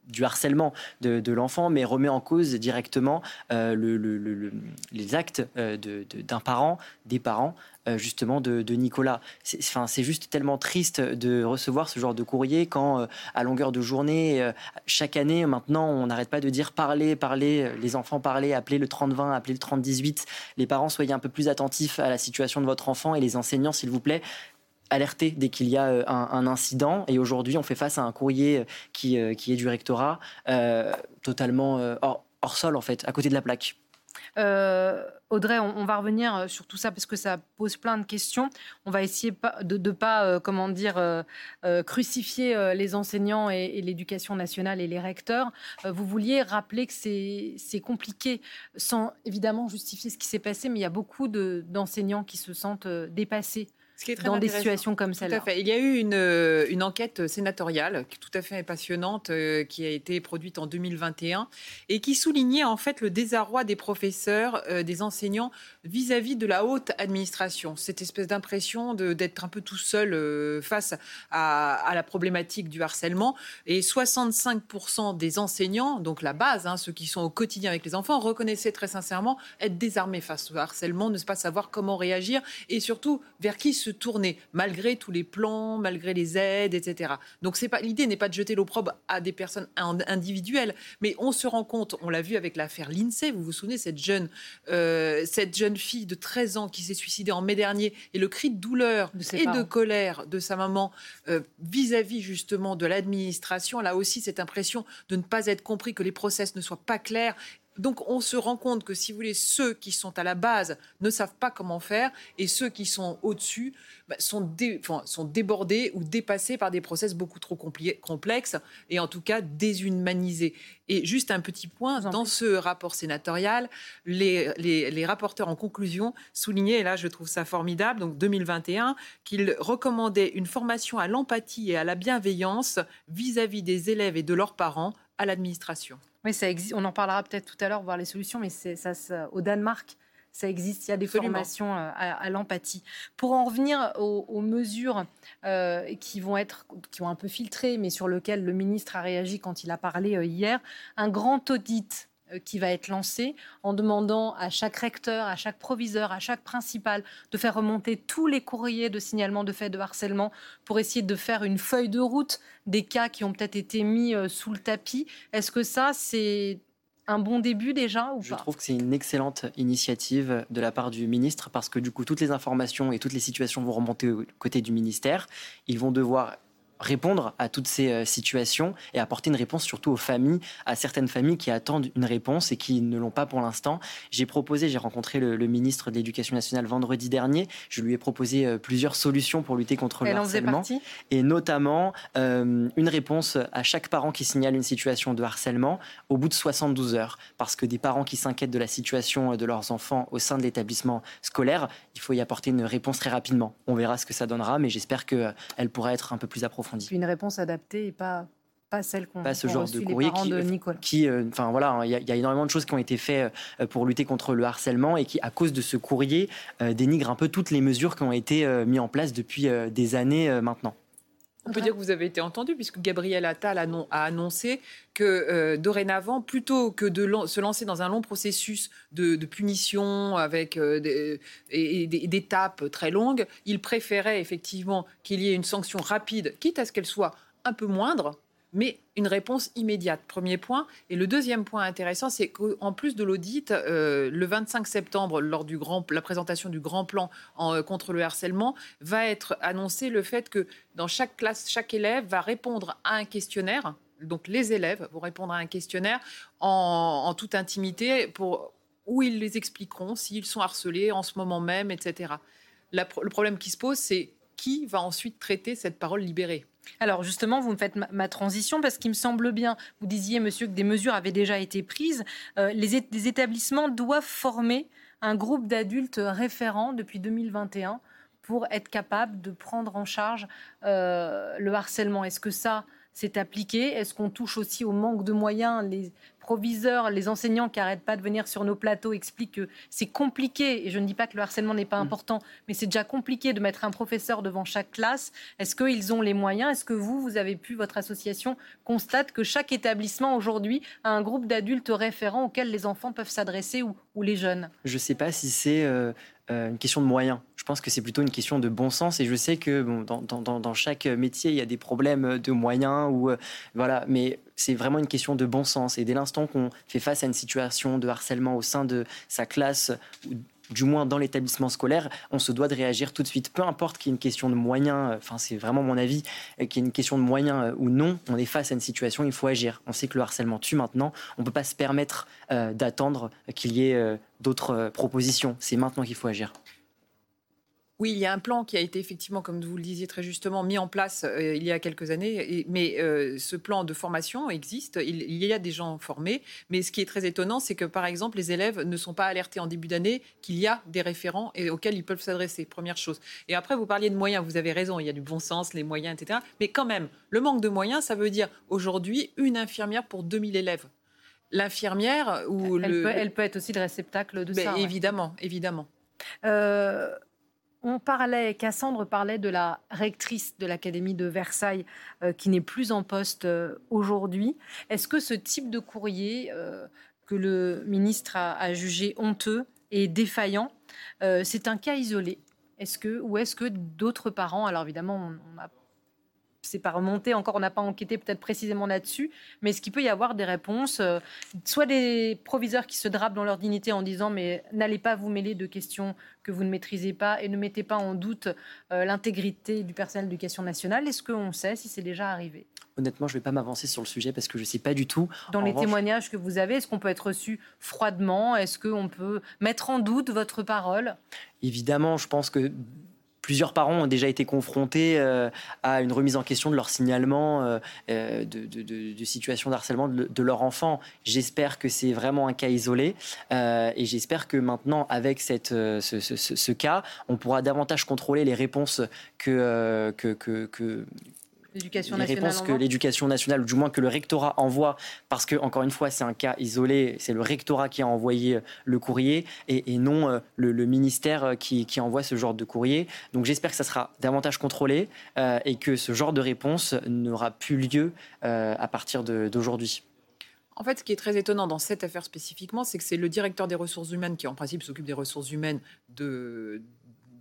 du harcèlement de, l'enfant, mais remet en cause directement les actes d'un parent, des parents, euh, justement de, Nicolas. C'est juste tellement triste de recevoir ce genre de courrier quand, euh, à longueur de journée, euh, chaque année, maintenant, on n'arrête pas de dire parler, parler, les enfants parler, appeler le 30-20, appeler le 30-18. Les parents, soyez un peu plus attentifs à la situation de votre enfant et les enseignants, s'il vous plaît, alerter dès qu'il y a un, incident. Et aujourd'hui, on fait face à un courrier qui, qui est du rectorat totalement hors, hors, sol, en fait, à côté de la plaque. Euh, Audrey, on, va revenir euh, sur tout ça parce que ça pose plein de questions. On va essayer de ne pas, euh, comment dire, crucifier les enseignants et, l'éducation nationale et les recteurs. vous vouliez rappeler que c'est compliqué, sans évidemment justifier ce qui s'est passé, mais il y a beaucoup d'enseignants qui se sentent dépassés dans des situations comme celle-là. Il y a eu une, euh, une, enquête sénatoriale tout à fait passionnante euh, qui a été produite en 2021 et qui soulignait en fait le désarroi des professeurs, euh, des enseignants vis-à-vis de la haute administration. Cette espèce d'impression d'être un peu tout seul face à, la problématique du harcèlement. Et 65% des enseignants, donc la base, hein, ceux qui sont au quotidien avec les enfants, reconnaissaient très sincèrement être désarmés face au harcèlement, ne pas savoir comment réagir et surtout vers qui se tourner, malgré tous les plans, malgré les aides, etc. Donc l'idée n'est pas de jeter l'opprobre à des personnes individuelles, mais on se rend compte, on l'a vu avec l'affaire Lindsay, vous vous souvenez cette jeune euh, cette jeune fille de 13 ans qui s'est suicidée en mai dernier et le cri de douleur et de colère de sa maman euh, vis-à-vis justement de l'administration, là aussi cette impression de ne pas être compris, que les process ne soient pas clairs donc on se rend compte que si vous voulez, ceux qui sont à la base ne savent pas comment faire et ceux qui sont au-dessus bah, sont, sont, débordés ou dépassés par des process beaucoup trop complexes et en tout cas déshumanisés. Et juste un petit point, dans ce rapport sénatorial, les, les, rapporteurs en conclusion soulignaient, et là je trouve ça formidable, donc 2021, qu'ils recommandaient une formation à l'empathie et à la bienveillance vis-à-vis des élèves et de leurs parents à l'administration. Oui, ça existe. On en parlera peut-être tout à l'heure, voir les solutions, mais c'est ça, au Danemark, ça existe, il y a des formations euh, à, l'empathie. Pour en revenir aux, mesures euh, qui vont être, qui ont un peu filtré, mais sur lesquelles le ministre a réagi quand il a parlé euh, hier, un grand audit qui va être lancé en demandant à chaque recteur, à chaque proviseur, à chaque principal de faire remonter tous les courriers de signalement de faits de harcèlement pour essayer de faire une feuille de route des cas qui ont peut-être été mis sous le tapis. Est-ce que ça, c'est un bon début déjà ou Je trouve que c'est une excellente initiative de la part du ministre parce que du coup toutes les informations et toutes les situations vont remonter au côté du ministère. Ils vont devoir répondre à toutes ces euh, situations et apporter une réponse surtout aux familles, à certaines familles qui attendent une réponse et qui ne l'ont pas pour l'instant. J'ai proposé, j'ai rencontré le, ministre de l'Éducation nationale vendredi dernier, je lui ai proposé euh, plusieurs solutions pour lutter contre le harcèlement et notamment euh, une réponse à chaque parent qui signale une situation de harcèlement au bout de 72 heures parce que des parents qui s'inquiètent de la situation de leurs enfants au sein de l'établissement scolaire, il faut y apporter une réponse très rapidement. On verra ce que ça donnera mais j'espère qu'elle pourra être un peu plus approfondie. Une réponse adaptée et pas pas celle qu'on pas ce genre de courrier qui, de qui euh, enfin voilà hein, il y, a énormément de choses qui ont été faites euh, pour lutter contre le harcèlement et qui à cause de ce courrier euh, dénigrent un peu toutes les mesures qui ont été mises en place depuis des années maintenant on peut dire que vous avez été entendu, puisque Gabriel Attal a, annoncé que dorénavant, plutôt que de se lancer dans un long processus de, punition avec et, des, étapes très longues, il préférait effectivement qu'il y ait une sanction rapide, quitte à ce qu'elle soit un peu moindre, mais une réponse immédiate. Premier point. Et le deuxième point intéressant, c'est qu'en plus de l'audit, euh, le 25 septembre, lors de la présentation du grand plan euh, contre le harcèlement, va être annoncé le fait que dans chaque classe, chaque élève va répondre à un questionnaire. Donc les élèves vont répondre à un questionnaire en, toute intimité pour où ils les expliqueront s'ils sont harcelés en ce moment même, etc. le problème qui se pose, c'est qui va ensuite traiter cette parole libérée? Alors justement, vous me faites ma, transition parce qu'il me semble bien, vous disiez, monsieur, que des mesures avaient déjà été prises. Euh, les, établissements doivent former un groupe d'adultes référents depuis 2021 pour être capables de prendre en charge euh, le harcèlement. Est-ce que ça, c'est appliqué? Est-ce qu'on touche aussi au manque de moyens proviseurs, les enseignants qui n'arrêtent pas de venir sur nos plateaux expliquent que c'est compliqué, et je ne dis pas que le harcèlement n'est pas mm. important, mais c'est déjà compliqué de mettre un professeur devant chaque classe. Est-ce qu'ils ont les moyens? Est-ce que vous, vous avez pu, votre association, constate que chaque établissement aujourd'hui a un groupe d'adultes référents auxquels les enfants peuvent s'adresser ou, les jeunes? Je ne sais pas si c'est euh, euh, une question de moyens. Je pense que c'est plutôt une question de bon sens et je sais que dans, chaque métier, il y a des problèmes de moyens ou euh, voilà, mais c'est vraiment une question de bon sens. Et dès l'instant qu'on fait face à une situation de harcèlement au sein de sa classe, du moins dans l'établissement scolaire, on se doit de réagir tout de suite. Peu importe qu'il y ait une question de moyens, enfin c'est vraiment mon avis, qu'il y ait une question de moyens ou non, on est face à une situation, il faut agir. On sait que le harcèlement tue maintenant, on ne peut pas se permettre euh, d'attendre qu'il y ait euh, d'autres euh, propositions. C'est maintenant qu'il faut agir. Oui, il y a un plan qui a été effectivement, comme vous le disiez très justement, mis en place euh, il y a quelques années. mais euh, ce plan de formation existe. Il, y a des gens formés. Mais ce qui est très étonnant, c'est que par exemple, les élèves ne sont pas alertés en début d'année qu'il y a des référents et auxquels ils peuvent s'adresser. Première chose. Et après, vous parliez de moyens. Vous avez raison. Il y a du bon sens, les moyens, etc. Mais quand même, le manque de moyens, ça veut dire aujourd'hui une infirmière pour 2000 élèves l'infirmière ou elle, le... peut, elle peut être aussi le réceptacle de ça. Évidemment, évidemment. Euh, on parlait, Cassandre parlait de la rectrice de l'Académie de Versailles euh, qui n'est plus en poste euh, aujourd'hui. Est-ce que ce type de courrier euh, que le ministre a, jugé honteux et défaillant, c'est un cas isolé? Est-ce que, ou est-ce que d'autres parents, alors évidemment, on, a c'est pas remonté. Encore, on n'a pas enquêté peut-être précisément là-dessus, mais est-ce qu'il peut y avoir des réponses, euh, soit des proviseurs qui se drapent dans leur dignité en disant mais n'allez pas vous mêler de questions que vous ne maîtrisez pas et ne mettez pas en doute euh, l'intégrité du personnel d'éducation nationale. Est-ce qu'on sait si c'est déjà arrivé? Honnêtement, je ne vais pas m'avancer sur le sujet parce que je ne sais pas du tout. Dans les témoignages que vous avez, est-ce qu'on peut être reçu froidement? Est-ce qu'on peut mettre en doute votre parole? Évidemment, je pense que plusieurs parents ont déjà été confrontés euh, à une remise en question de leur signalement euh, euh, de, de, situation d'harcèlement de, leur enfant. J'espère que c'est vraiment un cas isolé et j'espère que maintenant, avec cette, ce, cas, on pourra davantage contrôler les réponses que, que, que nationale réponses que l'éducation nationale, ou du moins que le rectorat envoie, parce que encore une fois, c'est un cas isolé, c'est le rectorat qui a envoyé le courrier et, non euh, le, ministère qui, envoie ce genre de courrier. Donc j'espère que ça sera davantage contrôlé euh, et que ce genre de réponse n'aura plus lieu euh, à partir d'aujourd'hui. En fait, ce qui est très étonnant dans cette affaire spécifiquement, c'est que c'est le directeur des ressources humaines qui, en principe, s'occupe des ressources humaines de,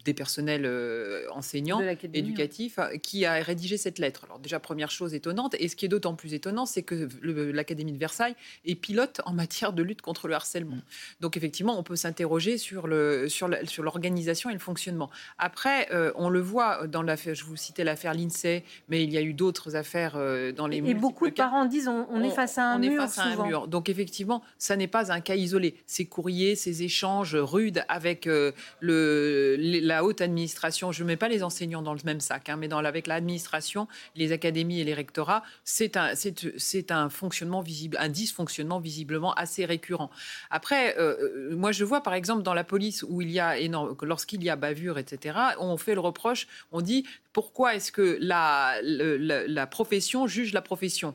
des personnels euh, enseignants, éducatifs, euh, qui a rédigé cette lettre. Alors déjà, première chose étonnante, et ce qui est d'autant plus étonnant, c'est que l'Académie de Versailles est pilote en matière de lutte contre le harcèlement. Mm. Donc effectivement, on peut s'interroger sur l'organisation sur et le fonctionnement. Après, euh, on le voit dans l'affaire, je vous citais l'affaire l'INSEE, mais il y a eu d'autres affaires dans les... Et beaucoup de parents disent on, est face à un mur. Est face à un mur. Donc effectivement, ça n'est pas un cas isolé. Ces courriers, ces échanges rudes avec le, la haute administration, je ne mets pas les enseignants dans le même sac, hein, mais avec l'administration, les académies et les rectorats, c'est un, fonctionnement visible, un dysfonctionnement visiblement assez récurrent. Après, euh, euh, moi je vois par exemple dans la police où il y a énorme, lorsqu'il y a bavure, etc., on fait le reproche, on dit pourquoi est-ce que la profession juge la profession?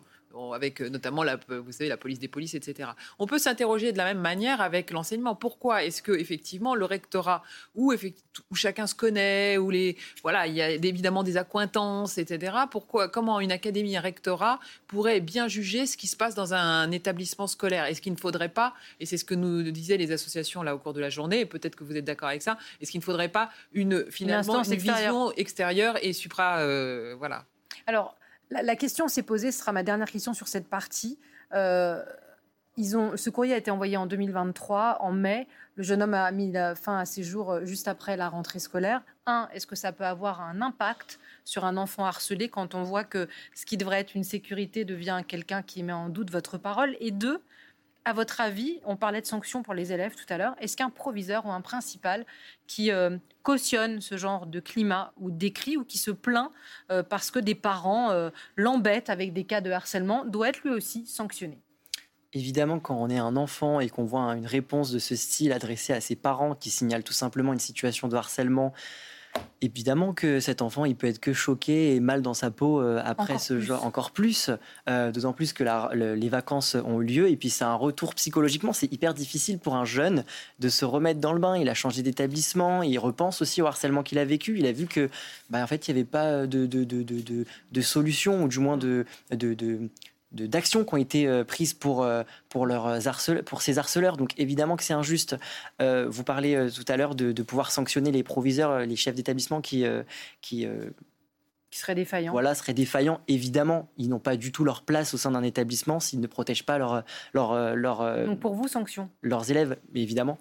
Avec euh, notamment la, vous savez, la police des polices, etc. On peut s'interroger de la même manière avec l'enseignement. Pourquoi est-ce que effectivement le rectorat, où, où, chacun se connaît, où les, voilà, il y a évidemment des accointances, etc. Pourquoi, comment une académie, un rectorat pourrait bien juger ce qui se passe dans un établissement scolaire? Est-ce qu'il ne faudrait pas, et c'est ce que nous disaient les associations là au cours de la journée, et peut-être que vous êtes d'accord avec ça, est-ce qu'il ne faudrait pas une finalement une, vision extérieure et supra, euh, voilà. Alors, la, question s'est posée, ce sera ma dernière question sur cette partie. Euh, ce courrier a été envoyé en 2023, en mai. Le jeune homme a mis fin à ses jours euh, juste après la rentrée scolaire. Un, est-ce que ça peut avoir un impact sur un enfant harcelé quand on voit que ce qui devrait être une sécurité devient quelqu'un qui met en doute votre parole? Et deux, à votre avis, on parlait de sanctions pour les élèves tout à l'heure, est-ce qu'un proviseur ou un principal qui euh, cautionne ce genre de climat ou décrit ou qui se plaint euh, parce que des parents euh, l'embêtent avec des cas de harcèlement doit être lui aussi sanctionné. Évidemment, quand on est un enfant et qu'on voit une réponse de ce style adressée à ses parents qui signalent tout simplement une situation de harcèlement, Évidemment que cet enfant, il peut être que choqué et mal dans sa peau euh, après ce genre, encore plus, euh, d'autant plus que les vacances ont eu lieu et puis c'est un retour psychologiquement, c'est hyper difficile pour un jeune de se remettre dans le bain. Il a changé d'établissement, il repense aussi au harcèlement qu'il a vécu. Il a vu que, bah, en fait, il n'y avait pas de, de, de, solution ou du moins de, d'actions qui ont été euh, prises pour, euh, pour, leurs pour ces harceleurs. Donc évidemment que c'est injuste. Euh, vous parlez tout à l'heure de, pouvoir sanctionner les proviseurs, les chefs d'établissement qui... qui qui seraient défaillants. Voilà, seraient défaillants. Évidemment, ils n'ont pas du tout leur place au sein d'un établissement s'ils ne protègent pas leur, leur, leur, Donc pour vous, sanction Leurs élèves, évidemment.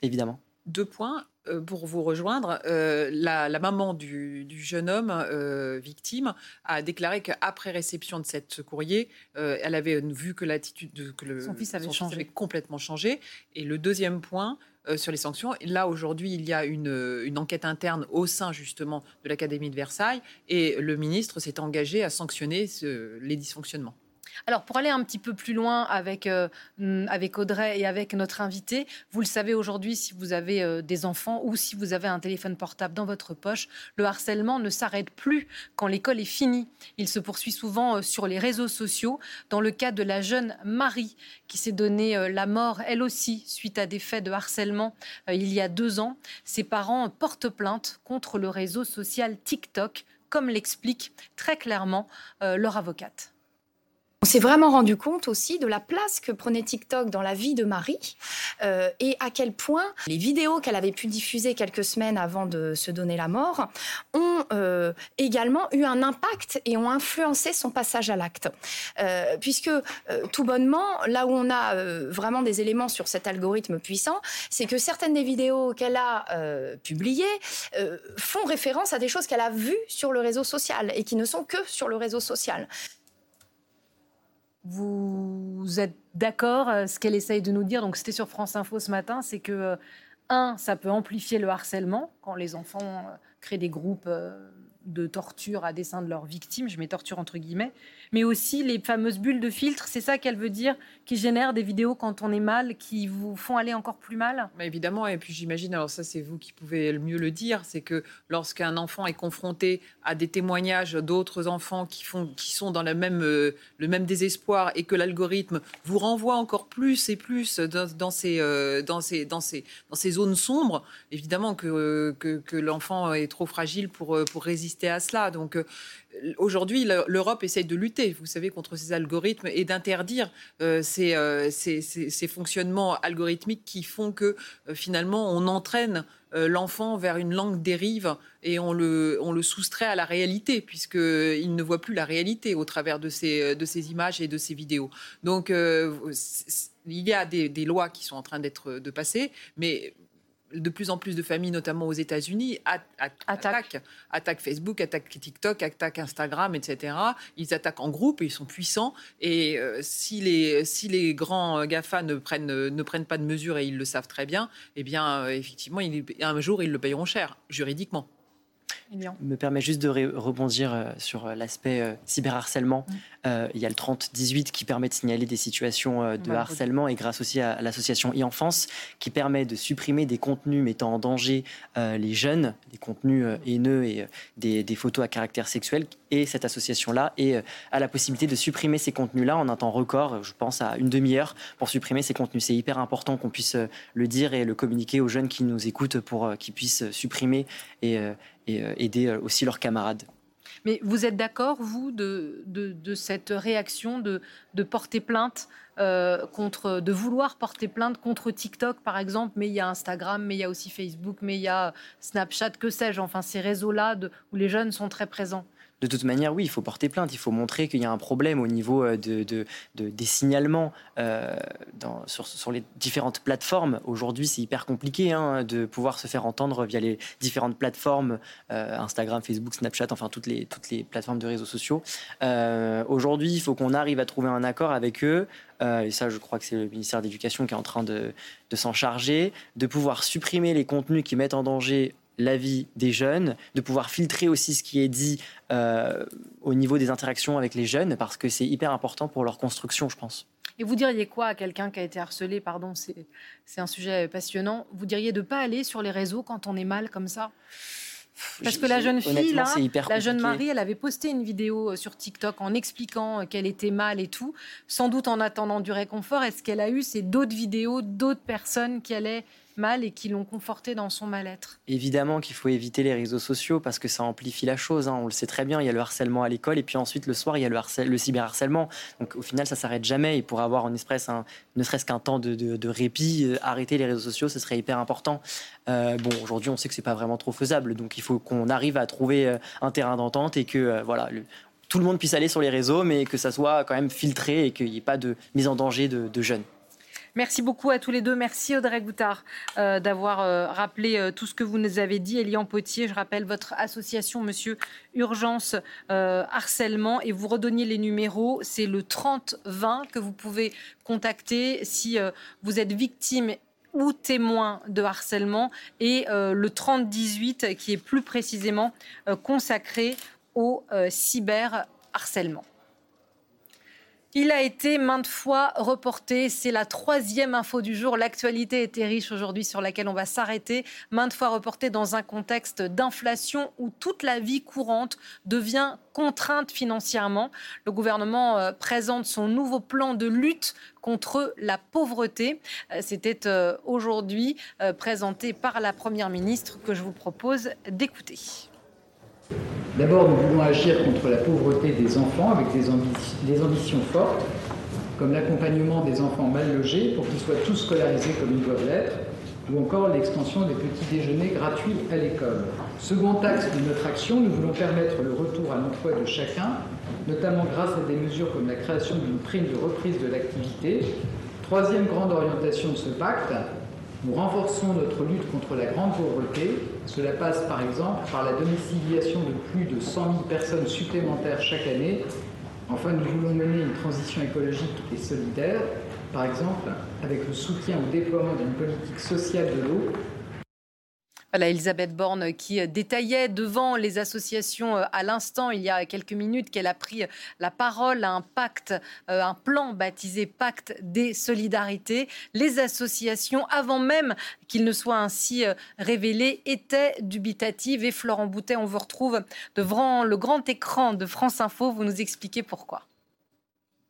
Évidemment. Deux points. Euh, pour vous rejoindre, euh, la, maman du, jeune homme euh, victime a déclaré qu'après réception de cette courrier, elle avait vu que l'attitude de que son fils avait, changé. complètement changé. Et le deuxième point, sur les sanctions. Là, aujourd'hui, il y a une, une, enquête interne au sein justement de l'Académie de Versailles et le ministre s'est engagé à sanctionner les dysfonctionnements. Alors, pour aller un petit peu plus loin avec, euh, mm, avec Audrey et avec notre invité, vous le savez aujourd'hui, si vous avez euh, des enfants ou si vous avez un téléphone portable dans votre poche, le harcèlement ne s'arrête plus quand l'école est finie. Il se poursuit souvent euh, sur les réseaux sociaux. Dans le cas de la jeune Marie, qui s'est donnée la mort, elle aussi, suite à des faits de harcèlement il y a deux ans, ses parents portent plainte contre le réseau social TikTok, comme l'explique très clairement leur avocate. On s'est vraiment rendu compte aussi de la place que prenait TikTok dans la vie de Marie euh, et à quel point les vidéos qu'elle avait pu diffuser quelques semaines avant de se donner la mort ont euh, également eu un impact et ont influencé son passage à l'acte. Euh, puisque tout bonnement, là où on a vraiment des éléments sur cet algorithme puissant, c'est que certaines des vidéos qu'elle a publiées font référence à des choses qu'elle a vues sur le réseau social et qui ne sont que sur le réseau social. Vous êtes d'accord euh, Ce qu'elle essaye de nous dire, donc c'était sur France Info ce matin, c'est que, euh, un, ça peut amplifier le harcèlement quand les enfants euh, créent des groupes de torture à dessein de leurs victimes, je mets torture entre guillemets, mais aussi les fameuses bulles de filtre, c'est ça qu'elle veut dire, qui génèrent des vidéos quand on est mal, qui vous font aller encore plus mal bah, Évidemment, et puis j'imagine, alors ça c'est vous qui pouvez le mieux le dire, c'est que lorsqu'un enfant est confronté à des témoignages d'autres enfants qui, font, qui sont dans la même, euh, le même désespoir et que l'algorithme vous renvoie encore plus et plus dans, ces, euh, dans, ces, dans, ces, dans ces zones sombres, évidemment que, que, que l'enfant est trop fragile pour, pour résister à cela. Donc aujourd'hui, l'Europe essaye de lutter, vous savez, contre ces algorithmes et d'interdire euh, euh, ces, fonctionnements algorithmiques qui font que euh, finalement on entraîne l'enfant vers une langue dérive et on le, soustrait à la réalité puisqu'il ne voit plus la réalité au travers de ces, images et de ces vidéos. Donc il y a des, des, lois qui sont en train d'être de passer, mais de plus en plus de familles, notamment aux États-Unis, attaquent, Facebook, attaquent TikTok, attaquent Instagram, etc. Ils attaquent en groupe et ils sont puissants. Et euh, si, les, si les grands GAFA ne prennent, ne prennent pas de mesures et ils le savent très bien, eh bien, euh, effectivement, un jour, ils le payeront cher, juridiquement me permet juste de rebondir euh, sur euh, l'aspect euh, cyberharcèlement. Mm. il y a le 30-18 qui permet de signaler des situations de harcèlement et grâce aussi à, l'association e-enfance qui permet de supprimer des contenus mettant en danger les jeunes, des contenus haineux et des, des, photos à caractère sexuel. Et cette association-là a la possibilité de supprimer ces contenus-là en un temps record, je pense à une demi-heure, pour supprimer ces contenus. C'est hyper important qu'on puisse le dire et le communiquer aux jeunes qui nous écoutent pour qu'ils puissent supprimer et et euh, aider euh, aussi leurs camarades. Mais vous êtes d'accord, vous, de, cette réaction de, porter plainte euh, contre, de vouloir porter plainte contre TikTok, par exemple, mais il y a Instagram, mais il y a aussi Facebook, mais il y a Snapchat, que sais-je, enfin ces réseaux-là où les jeunes sont très présents? De toute manière, oui, il faut porter plainte. Il faut montrer qu'il y a un problème au niveau euh, de, des signalements euh, sur, les différentes plateformes. Aujourd'hui, c'est hyper compliqué hein, de pouvoir se faire entendre via les différentes plateformes, euh, Instagram, Facebook, Snapchat, enfin toutes les, toutes les plateformes de réseaux sociaux. Aujourd'hui, il faut qu'on arrive à trouver un accord avec eux. et ça, je crois que c'est le ministère de l'Éducation qui est en train de, de s'en charger, de pouvoir supprimer les contenus qui mettent en danger la vie des jeunes, de pouvoir filtrer aussi ce qui est dit euh, au niveau des interactions avec les jeunes, parce que c'est hyper important pour leur construction, je pense. Et vous diriez quoi à quelqu'un qui a été harcelé Pardon, c'est un sujet passionnant. Vous diriez de ne pas aller sur les réseaux quand on est mal comme ça? Parce que la jeune fille, là, la jeune Marie, elle avait posté une vidéo euh, sur TikTok en expliquant qu'elle était mal et tout, sans doute en attendant du réconfort. Est-ce qu'elle a eu ces d'autres vidéos d'autres personnes qui allaient mal et qui l'ont conforté dans son mal-être. Évidemment qu'il faut éviter les réseaux sociaux parce que ça amplifie la chose. Hein. On le sait très bien. Il y a le harcèlement à l'école et puis ensuite le soir il y a le, le cyberharcèlement. Donc au final ça s'arrête jamais. Et pour avoir en espèce un, ne serait-ce qu'un temps de, répit, euh, arrêter les réseaux sociaux, ce serait hyper important. Euh, bon aujourd'hui on sait que c'est pas vraiment trop faisable. Donc il faut qu'on arrive à trouver euh, un terrain d'entente et que voilà tout le monde puisse aller sur les réseaux, mais que ça soit quand même filtré et qu'il n'y ait pas de mise en danger de jeunes. Merci beaucoup à tous les deux. Merci Audrey Goutard euh, d'avoir euh, rappelé euh, tout ce que vous nous avez dit. Elian Potier, je rappelle votre association Monsieur Urgence Harcèlement et vous redonniez les numéros. C'est le 30-20 que vous pouvez contacter si vous êtes victime ou témoin de harcèlement et le 30-18 qui est plus précisément consacré au cyberharcèlement. Il a été maintes fois reporté. C'est la troisième info du jour. L'actualité était riche aujourd'hui sur laquelle on va s'arrêter. Maintes fois reporté dans un contexte d'inflation où toute la vie courante devient contrainte financièrement. Le gouvernement euh, présente son nouveau plan de lutte contre la pauvreté. Euh, c'était euh, aujourd'hui présenté par la Première ministre que je vous propose d'écouter. D'abord, nous voulons agir contre la pauvreté des enfants avec des, ambitions fortes, comme l'accompagnement des enfants mal logés pour qu'ils soient tous scolarisés comme ils doivent l'être, ou encore l'extension des petits déjeuners gratuits à l'école. Second axe de notre action, nous voulons permettre le retour à l'emploi de chacun, notamment grâce à des mesures comme la création d'une prime de reprise de l'activité. Troisième grande orientation de ce pacte, nous renforçons notre lutte contre la grande pauvreté. Cela passe par exemple par la domiciliation de plus de 100 000 personnes supplémentaires chaque année. Enfin, nous voulons mener une transition écologique et solidaire, par exemple avec le soutien au déploiement d'une politique sociale de l'eau Voilà, Elisabeth Borne qui détaillait devant les associations euh, à l'instant, il y a quelques minutes, qu'elle a pris la parole à un pacte, euh, un plan baptisé Pacte des solidarités. Les associations, avant même qu'il ne soit ainsi euh, révélé, étaient dubitatives. Et Florent Boutet, on vous retrouve devant le grand écran de France Info. Vous nous expliquez pourquoi.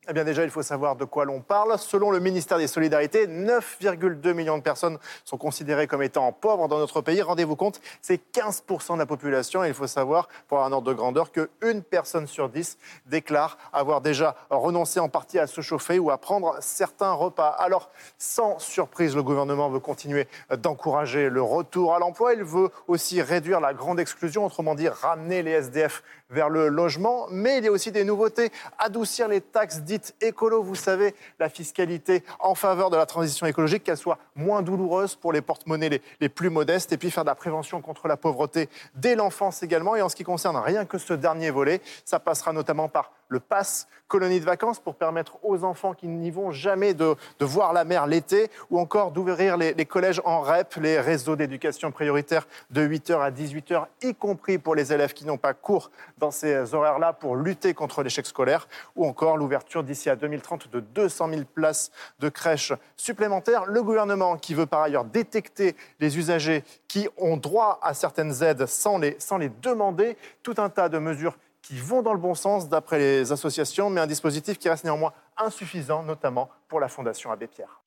Eh bien déjà, il faut savoir de quoi l'on parle. Selon le ministère des Solidarités, 9,2 millions de personnes sont considérées comme étant pauvres dans notre pays. Rendez-vous compte, c'est 15% de la population. Et il faut savoir, pour un ordre de grandeur, qu'une personne sur dix déclare avoir déjà renoncé en partie à se chauffer ou à prendre certains repas. Alors, sans surprise, le gouvernement veut continuer d'encourager le retour à l'emploi. Il veut aussi réduire la grande exclusion, autrement dit ramener les SDF vers le logement. Mais il y a aussi des nouveautés, adoucir les taxes dites écolo, vous savez, la fiscalité en faveur de la transition écologique, qu'elle soit moins douloureuse pour les porte-monnaies les, plus modestes, et puis faire de la prévention contre la pauvreté dès l'enfance également. Et en ce qui concerne rien que ce dernier volet, ça passera notamment par le pass colonie de vacances pour permettre aux enfants qui n'y vont jamais de, voir la mer l'été ou encore d'ouvrir les, collèges en REP, les réseaux d'éducation prioritaire de 8h à 18h, y compris pour les élèves qui n'ont pas cours dans ces horaires-là pour lutter contre l'échec scolaire ou encore l'ouverture d'ici à 2030 de 200 000 places de crèches supplémentaires. Le gouvernement qui veut par ailleurs détecter les usagers qui ont droit à certaines aides sans les, sans les demander, tout un tas de mesures qui vont dans le bon sens d'après les associations, mais un dispositif qui reste néanmoins insuffisant, notamment pour la Fondation Abbé Pierre.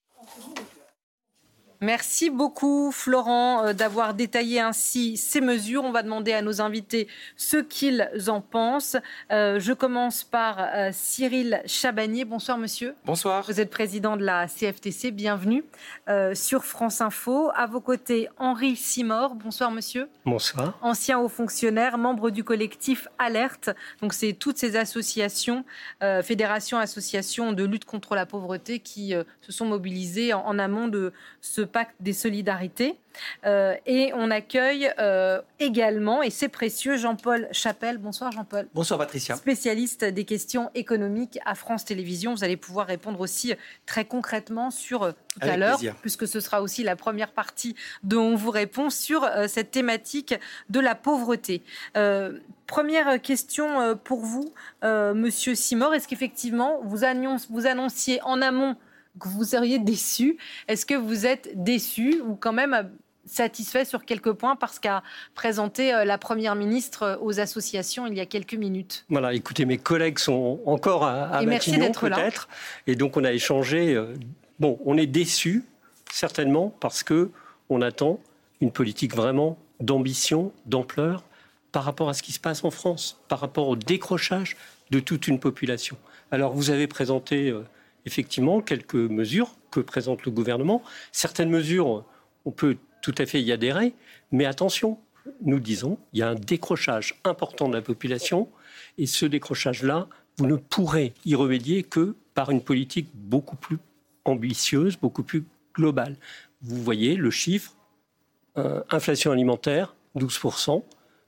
Merci beaucoup, Florent, euh, d'avoir détaillé ainsi ces mesures. On va demander à nos invités ce qu'ils en pensent. Euh, je commence par euh, Cyril Chabanier. Bonsoir, monsieur. Bonsoir. Vous êtes président de la CFTC. Bienvenue sur France Info. À vos côtés, Henri Simor. Bonsoir, monsieur. Bonsoir. Ancien haut fonctionnaire, membre du collectif Alerte. Donc, c'est toutes ces associations, fédérations, associations de lutte contre la pauvreté qui se sont mobilisées en, en amont de ce pacte des solidarités. Euh, et on accueille euh, également, et c'est précieux, Jean-Paul Chapelle. Bonsoir Jean-Paul. Bonsoir Patricia. Spécialiste des questions économiques à France Télévisions. Vous allez pouvoir répondre aussi euh, très concrètement sur tout à l'heure, puisque ce sera aussi la première partie dont on vous répond sur cette thématique de la pauvreté. première question pour vous, Monsieur Simor. Est-ce qu'effectivement vous, vous annonciez en amont que vous seriez déçu. Est-ce que vous êtes déçu ou quand même euh, satisfait sur quelques points parce qu'a présenté euh, la Première ministre euh, aux associations il y a quelques minutes? Voilà, écoutez, mes collègues sont encore à, à Matignon peut-être. Et donc on a échangé. bon, on est déçu, certainement, parce que on attend une politique vraiment d'ambition, d'ampleur par rapport à ce qui se passe en France, par rapport au décrochage de toute une population. Alors vous avez présenté effectivement quelques mesures que présente le gouvernement. Certaines mesures, on peut tout à fait y adhérer, mais attention, nous disons, il y a un décrochage important de la population, et ce décrochage-là, vous ne pourrez y remédier que par une politique beaucoup plus ambitieuse, beaucoup plus globale. Vous voyez le chiffre, euh, inflation alimentaire, 12%,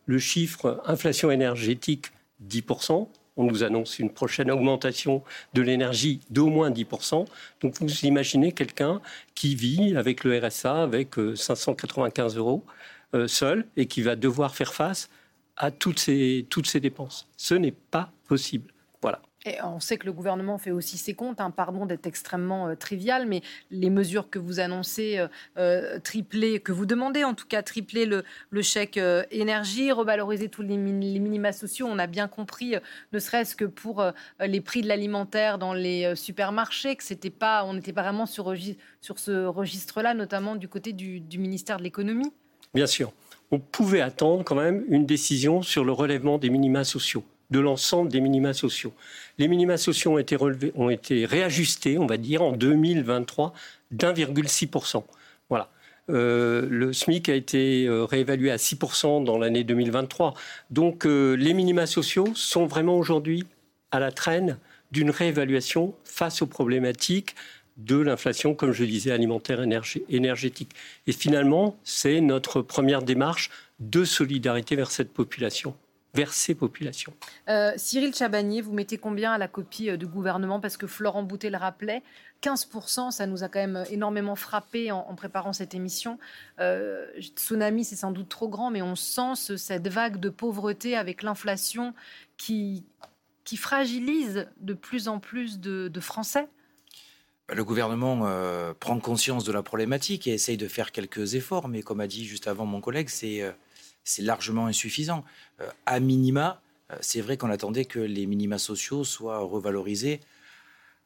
le chiffre inflation énergétique, 10%, on nous annonce une prochaine augmentation de l'énergie d'au moins 10%. Donc vous imaginez quelqu'un qui vit avec le RSA, avec 595 euh, euros euh, seul, et qui va devoir faire face à toutes ces, toutes ces dépenses. Ce n'est pas possible. On sait que le gouvernement fait aussi ses comptes, hein, pardon d'être extrêmement euh, trivial, mais les mesures que vous annoncez, euh, euh, tripler, que vous demandez en tout cas, tripler le, chèque énergie, revaloriser tous les, minima sociaux, on a bien compris, ne serait-ce que pour les prix de l'alimentaire dans les supermarchés, que c'était pas, on n'était pas vraiment sur, sur ce registre-là, notamment du côté du, du ministère de l'économie? Bien sûr. On pouvait attendre quand même une décision sur le relèvement des minima sociaux de l'ensemble des minima sociaux. Les minima sociaux ont été, relevés, ont été réajustés, on va dire, en 2023 d'1,6%. Voilà. Euh, le SMIC a été euh, réévalué à 6% dans l'année 2023. Donc euh, les minima sociaux sont vraiment aujourd'hui à la traîne d'une réévaluation face aux problématiques de l'inflation, comme je disais, alimentaire, énergétique. Et finalement, c'est notre première démarche de solidarité vers cette population. Vers ces populations. Euh, Cyril Chabagnier, vous mettez combien à la copie euh, du gouvernement? Parce que Florent Boutet le rappelait, 15%, ça nous a quand même énormément frappé en, préparant cette émission. Euh, tsunami, c'est sans doute trop grand, mais on sent cette vague de pauvreté avec l'inflation qui, qui fragilise de plus en plus de, Français. Le gouvernement prend conscience de la problématique et essaye de faire quelques efforts, mais comme a dit juste avant mon collègue, c'est c'est largement insuffisant. Euh, à minima, euh, c'est vrai qu'on attendait que les minima sociaux soient revalorisés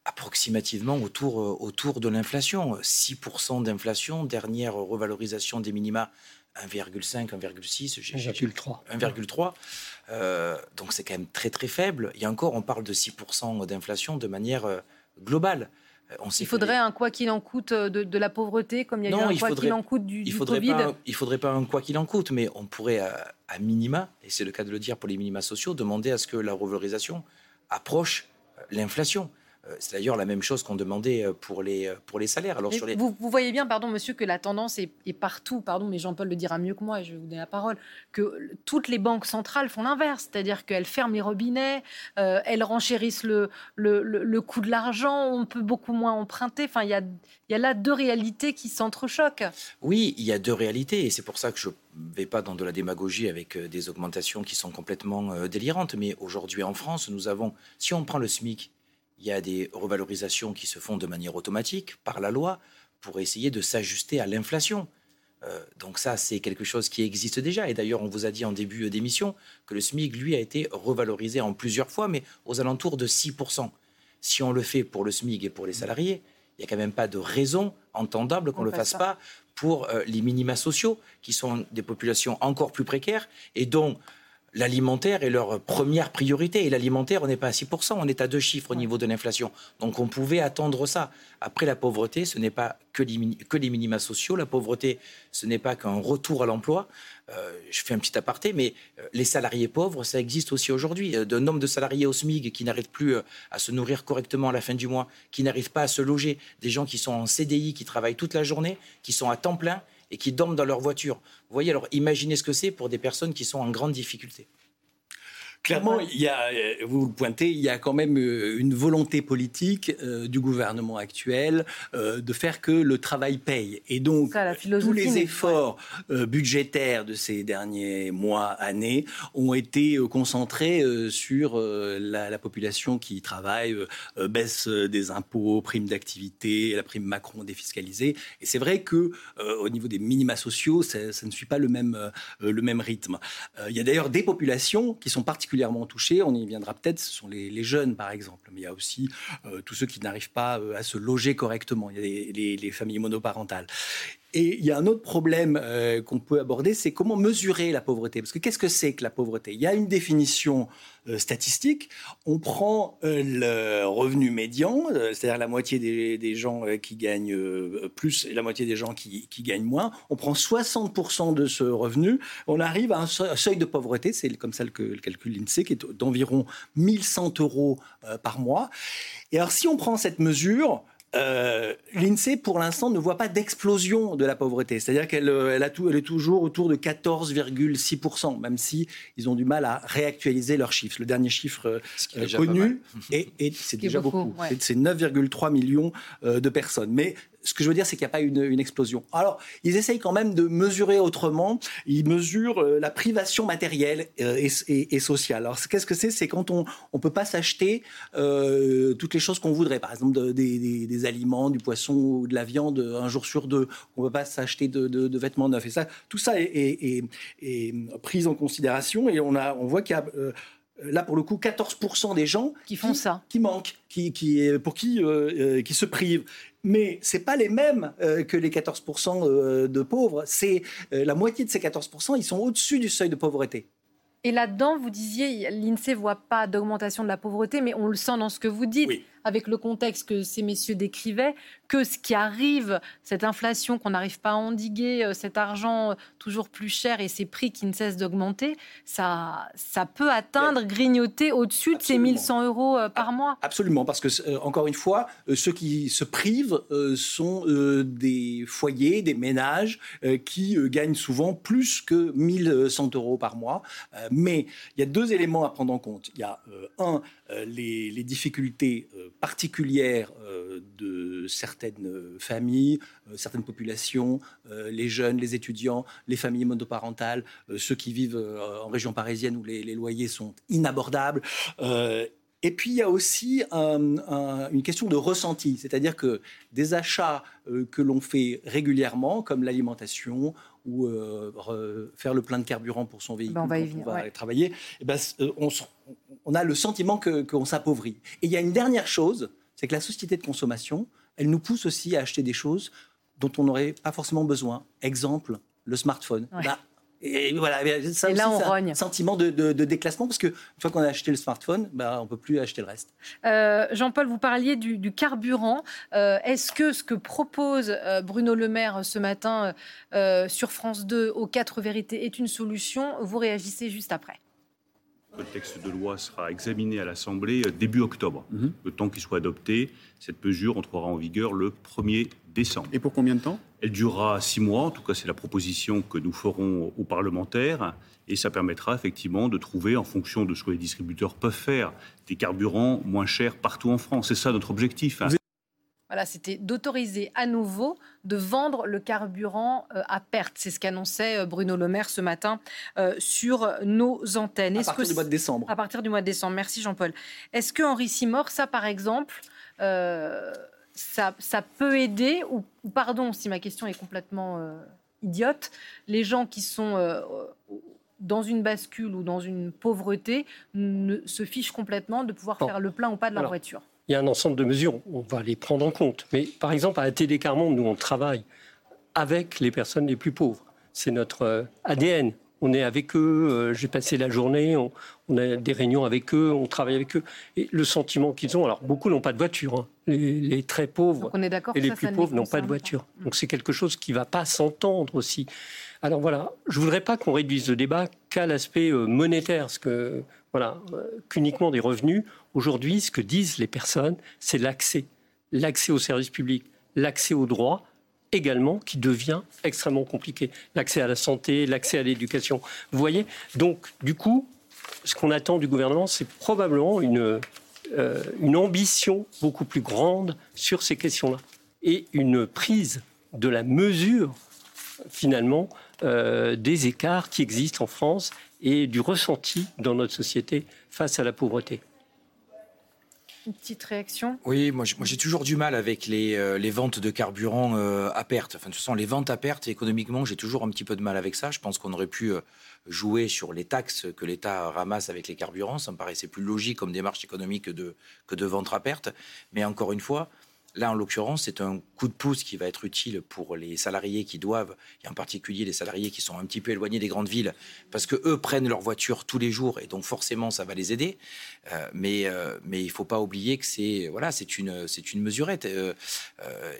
approximativement autour, euh, autour de l'inflation. 6% d'inflation, dernière revalorisation des minima 1,5, 1,6, 1,3. 1,3. donc c'est quand même très très faible. Et encore, on parle de 6% d'inflation de manière globale. Euh, il faudrait un quoi qu'il en coûte euh, de, la pauvreté, comme il y a eu un quoi qu'il en coûte du, il faudrait Covid. Pas, il faudrait pas un quoi qu'il en coûte, mais on pourrait, à, minima, et c'est le cas de le dire pour les minima sociaux, demander à ce que la revalorisation approche euh, l'inflation. Euh, c'est d'ailleurs la même chose qu'on demandait euh, pour les, euh, pour les salaires. Alors, sur les... Vous, voyez bien, pardon monsieur, que la tendance est, partout, pardon, mais Jean-Paul le dira mieux que moi, et je vais vous donner la parole, que toutes les banques centrales font l'inverse, c'est-à-dire qu'elles ferment les robinets, elles renchérissent le, le, le, coût de l'argent, on peut beaucoup moins emprunter. Enfin, il y a, y a là deux réalités qui s'entrechoquent. Oui, il y a deux réalités, et c'est pour ça que je ne vais pas dans de la démagogie avec des augmentations qui sont complètement délirantes. Mais aujourd'hui en France, nous avons, si on prend le SMIC, il y a des revalorisations qui se font de manière automatique par la loi pour essayer de s'ajuster à l'inflation. Euh, donc ça, c'est quelque chose qui existe déjà. Et d'ailleurs, on vous a dit en début d'émission que le SMIC, lui, a été revalorisé en plusieurs fois, mais aux alentours de 6%. Si on le fait pour le SMIC et pour les salariés, il n'y a quand même pas de raison entendable qu'on ne le fasse pas pour euh, les minima sociaux, qui sont des populations encore plus précaires et dont l'alimentaire est leur première priorité. Et l'alimentaire, on n'est pas à 6%, on est à deux chiffres au niveau de l'inflation. Donc on pouvait attendre ça. Après, la pauvreté, ce n'est pas que les, que les minima sociaux. La pauvreté, ce n'est pas qu'un retour à l'emploi. Euh, je fais un petit aparté, mais euh, les salariés pauvres, ça existe aussi aujourd'hui. Euh, de nombre de salariés au SMIG qui n'arrivent plus à se nourrir correctement à la fin du mois, qui n'arrivent pas à se loger, des gens qui sont en CDI, qui travaillent toute la journée, qui sont à temps plein et qui dorment dans leur voiture. Vous voyez, alors imaginez ce que c'est pour des personnes qui sont en grande difficulté. Clairement, il y a, euh, vous le pointez, il y a quand même euh, une volonté politique euh, du gouvernement actuel de faire que le travail paye. Et donc, tous les efforts budgétaires de ces derniers mois, années, ont été concentrés sur la, population qui travaille, baisse des impôts, prime d'activité, la prime Macron défiscalisée. Et c'est vrai que au niveau des minima sociaux, ça, ça, ne suit pas le même, le même rythme. il y a d'ailleurs des populations qui sont particulièrement touchés, on y viendra peut-être, ce sont les, jeunes par exemple, mais il y a aussi euh, tous ceux qui n'arrivent pas euh, à se loger correctement, il y a les familles monoparentales. Et il y a un autre problème euh, qu'on peut aborder, c'est comment mesurer la pauvreté. Parce que qu'est-ce que c'est que la pauvreté? Il y a une définition euh, statistique. On prend euh, le revenu médian, c'est-à-dire la moitié des, gens qui gagnent plus et la moitié des gens qui, gagnent moins. On prend 60% de ce revenu. On arrive à un seuil, de pauvreté, c'est comme ça que le calcul l'INSEE, qui est d'environ 1100 euros par mois. Et alors si on prend cette mesure, euh, l'INSEE, pour l'instant, ne voit pas d'explosion de la pauvreté. C'est-à-dire qu'elle euh, elle est toujours autour de 14,6%, même si ils ont du mal à réactualiser leurs chiffres. Le dernier chiffre euh, connu, et, c'est déjà beaucoup. C'est 9,3 millions de personnes. Mais ce que je veux dire, c'est qu'il n'y a pas une, une, explosion. Alors, ils essayent quand même de mesurer autrement. Ils mesurent euh, la privation matérielle euh, et, sociale. Alors, qu'est-ce que c'est? C'est quand on ne peut pas s'acheter euh, toutes les choses qu'on voudrait. Par exemple, des, aliments, du poisson ou de la viande un jour sur deux. On ne peut pas s'acheter de, vêtements neufs. Et ça, tout ça est, est, pris en considération. Et on voit qu'il y a... là pour le coup 14% des gens qui font ça, qui manquent, qui, qui pour qui qui se privent mais c'est pas les mêmes euh, que les 14% euh, de pauvres. C'est euh, la moitié de ces 14%, ils sont au-dessus du seuil de pauvreté. Et là-dedans, vous disiez, l'INSEE voit pas d'augmentation de la pauvreté, mais on le sent dans ce que vous dites. Avec le contexte que ces messieurs décrivaient, que ce qui arrive, cette inflation qu'on n'arrive pas à endiguer, euh, cet argent toujours plus cher et ces prix qui ne cessent d'augmenter, ça, ça peut atteindre, grignoter au-dessus de ces 1100 euros euh, par mois. Absolument, parce que, euh, encore une fois, ceux qui se privent sont des foyers, des ménages qui gagnent souvent plus que 1100 euros par mois. mais il y a deux éléments à prendre en compte. Il y a, un, les, les, difficultés particulières de certains certaines familles, euh, certaines populations, euh, les jeunes, les étudiants, les familles monoparentales, euh, ceux qui vivent en région parisienne où les, loyers sont inabordables. Et puis il y a aussi une question de ressenti, c'est-à-dire que des achats que l'on fait régulièrement, comme l'alimentation ou faire le plein de carburant pour son véhicule ben on va, travailler, eh ben, on, a le sentiment qu'on s'appauvrit. Et il y a une dernière chose, c'est que la société de consommation, elle nous pousse aussi à acheter des choses dont on n'aurait pas forcément besoin. Exemple, le smartphone. Bah, et voilà, ça là, on un sentiment de, déclassement parce qu'une fois qu'on a acheté le smartphone, bah, on ne peut plus acheter le reste. Euh, Jean-Paul, vous parliez du, carburant. Euh, est-ce que ce que propose euh, Bruno Le Maire ce matin sur France 2 aux quatre vérités est une solution? Vous réagissez juste après. Le texte de loi sera examiné à l'Assemblée début octobre. Mhm. Le temps qu'il soit adopté, cette mesure entrera en vigueur le 1er décembre. Et pour combien de temps? Elle durera six mois, en tout cas c'est la proposition que nous ferons aux parlementaires, et ça permettra effectivement de trouver, en fonction de ce que les distributeurs peuvent faire, des carburants moins chers partout en France. C'est ça notre objectif. Hein. Voilà, c'était d'autoriser à nouveau de vendre le carburant euh, à perte. C'est ce qu'annonçait euh, Bruno Le Maire ce matin euh, sur nos antennes. À partir du mois de décembre. À partir du mois de décembre. Merci Jean-Paul. Est-ce que Henri Simor, ça par exemple, ça, ça, peut aider ou, pardon si ma question est complètement idiote, les gens qui sont dans une bascule ou dans une pauvreté ne, se fichent complètement de pouvoir faire le plein ou pas de leur voiture il y a un ensemble de mesures, on va les prendre en compte. Mais par exemple, à la Télécarmonde, nous, on travaille avec les personnes les plus pauvres. C'est notre euh, ADN. On est avec eux, euh, j'ai passé la journée, on, a des réunions avec eux, on travaille avec eux. Et le sentiment qu'ils ont, alors beaucoup n'ont pas de voiture, hein. les, très pauvres et les plus pauvres n'ont pas de voiture. Donc c'est quelque chose qui ne va pas s'entendre aussi. Alors voilà, je ne voudrais pas qu'on réduise le débat qu'à l'aspect euh, monétaire, parce que voilà, qu'uniquement des revenus. Aujourd'hui, ce que disent les personnes, c'est l'accès, l'accès aux services publics, l'accès aux droits également qui devient extrêmement compliqué. L'accès à la santé, l'accès à l'éducation. Vous voyez Donc, du coup, ce qu'on attend du gouvernement, c'est probablement une, euh, ambition beaucoup plus grande sur ces questions-là et une prise de la mesure, finalement, euh, des écarts qui existent en France et du ressenti dans notre société face à la pauvreté. Petite réaction? Oui, moi j'ai toujours du mal avec les, euh, ventes de carburant euh, à perte. Enfin, de toute façon, les ventes à perte, économiquement, j'ai toujours un petit peu de mal avec ça. Je pense qu'on aurait pu euh, jouer sur les taxes que l'État ramasse avec les carburants. Ça me paraissait plus logique comme démarche économique que de, que de vente à perte. Mais encore une fois, Là, en l'occurrence, c'est un coup de pouce qui va être utile pour les salariés qui doivent, et en particulier les salariés qui sont un petit peu éloignés des grandes villes, parce que eux prennent leur voiture tous les jours et donc forcément ça va les aider. Euh, mais euh, mais il faut pas oublier que c'est voilà, une une mesurette euh,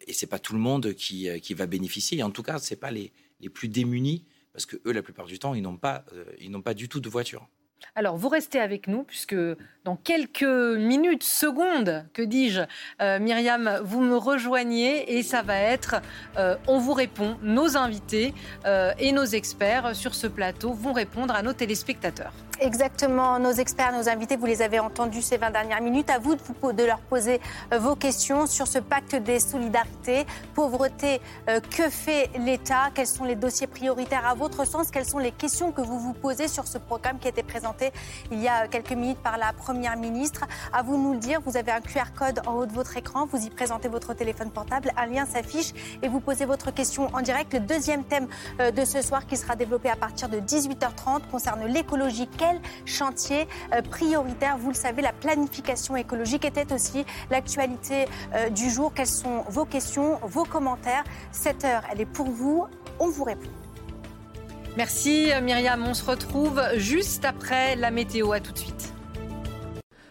et c'est pas tout le monde qui, qui va bénéficier. Et en tout cas, c'est pas les les plus démunis parce que eux, la plupart du temps, ils n'ont pas ils n'ont pas du tout de voiture. Alors, vous restez avec nous, puisque dans quelques minutes, secondes, que dis-je, euh, Myriam, vous me rejoignez et ça va être euh, On vous répond. Nos invités euh, et nos experts sur ce plateau vont répondre à nos téléspectateurs. Exactement, nos experts, nos invités, vous les avez entendus ces 20 dernières minutes. À vous de, de leur poser vos questions sur ce pacte des solidarités. Pauvreté, que fait l'État? Quels sont les dossiers prioritaires à votre sens? Quelles sont les questions que vous vous posez sur ce programme qui a été présenté il y a quelques minutes par la Première ministre? À vous de nous le dire, vous avez un QR code en haut de votre écran, vous y présentez votre téléphone portable, un lien s'affiche et vous posez votre question en direct. Le deuxième thème euh, de ce soir qui sera développé à partir de 18h30 concerne l'écologie. Chantier euh, prioritaire Vous le savez, la planification écologique était aussi l'actualité euh, du jour. Quelles sont vos questions, vos commentaires? Cette heure, elle est pour vous. On vous répond. Merci Myriam, on se retrouve juste après la météo. À tout de suite.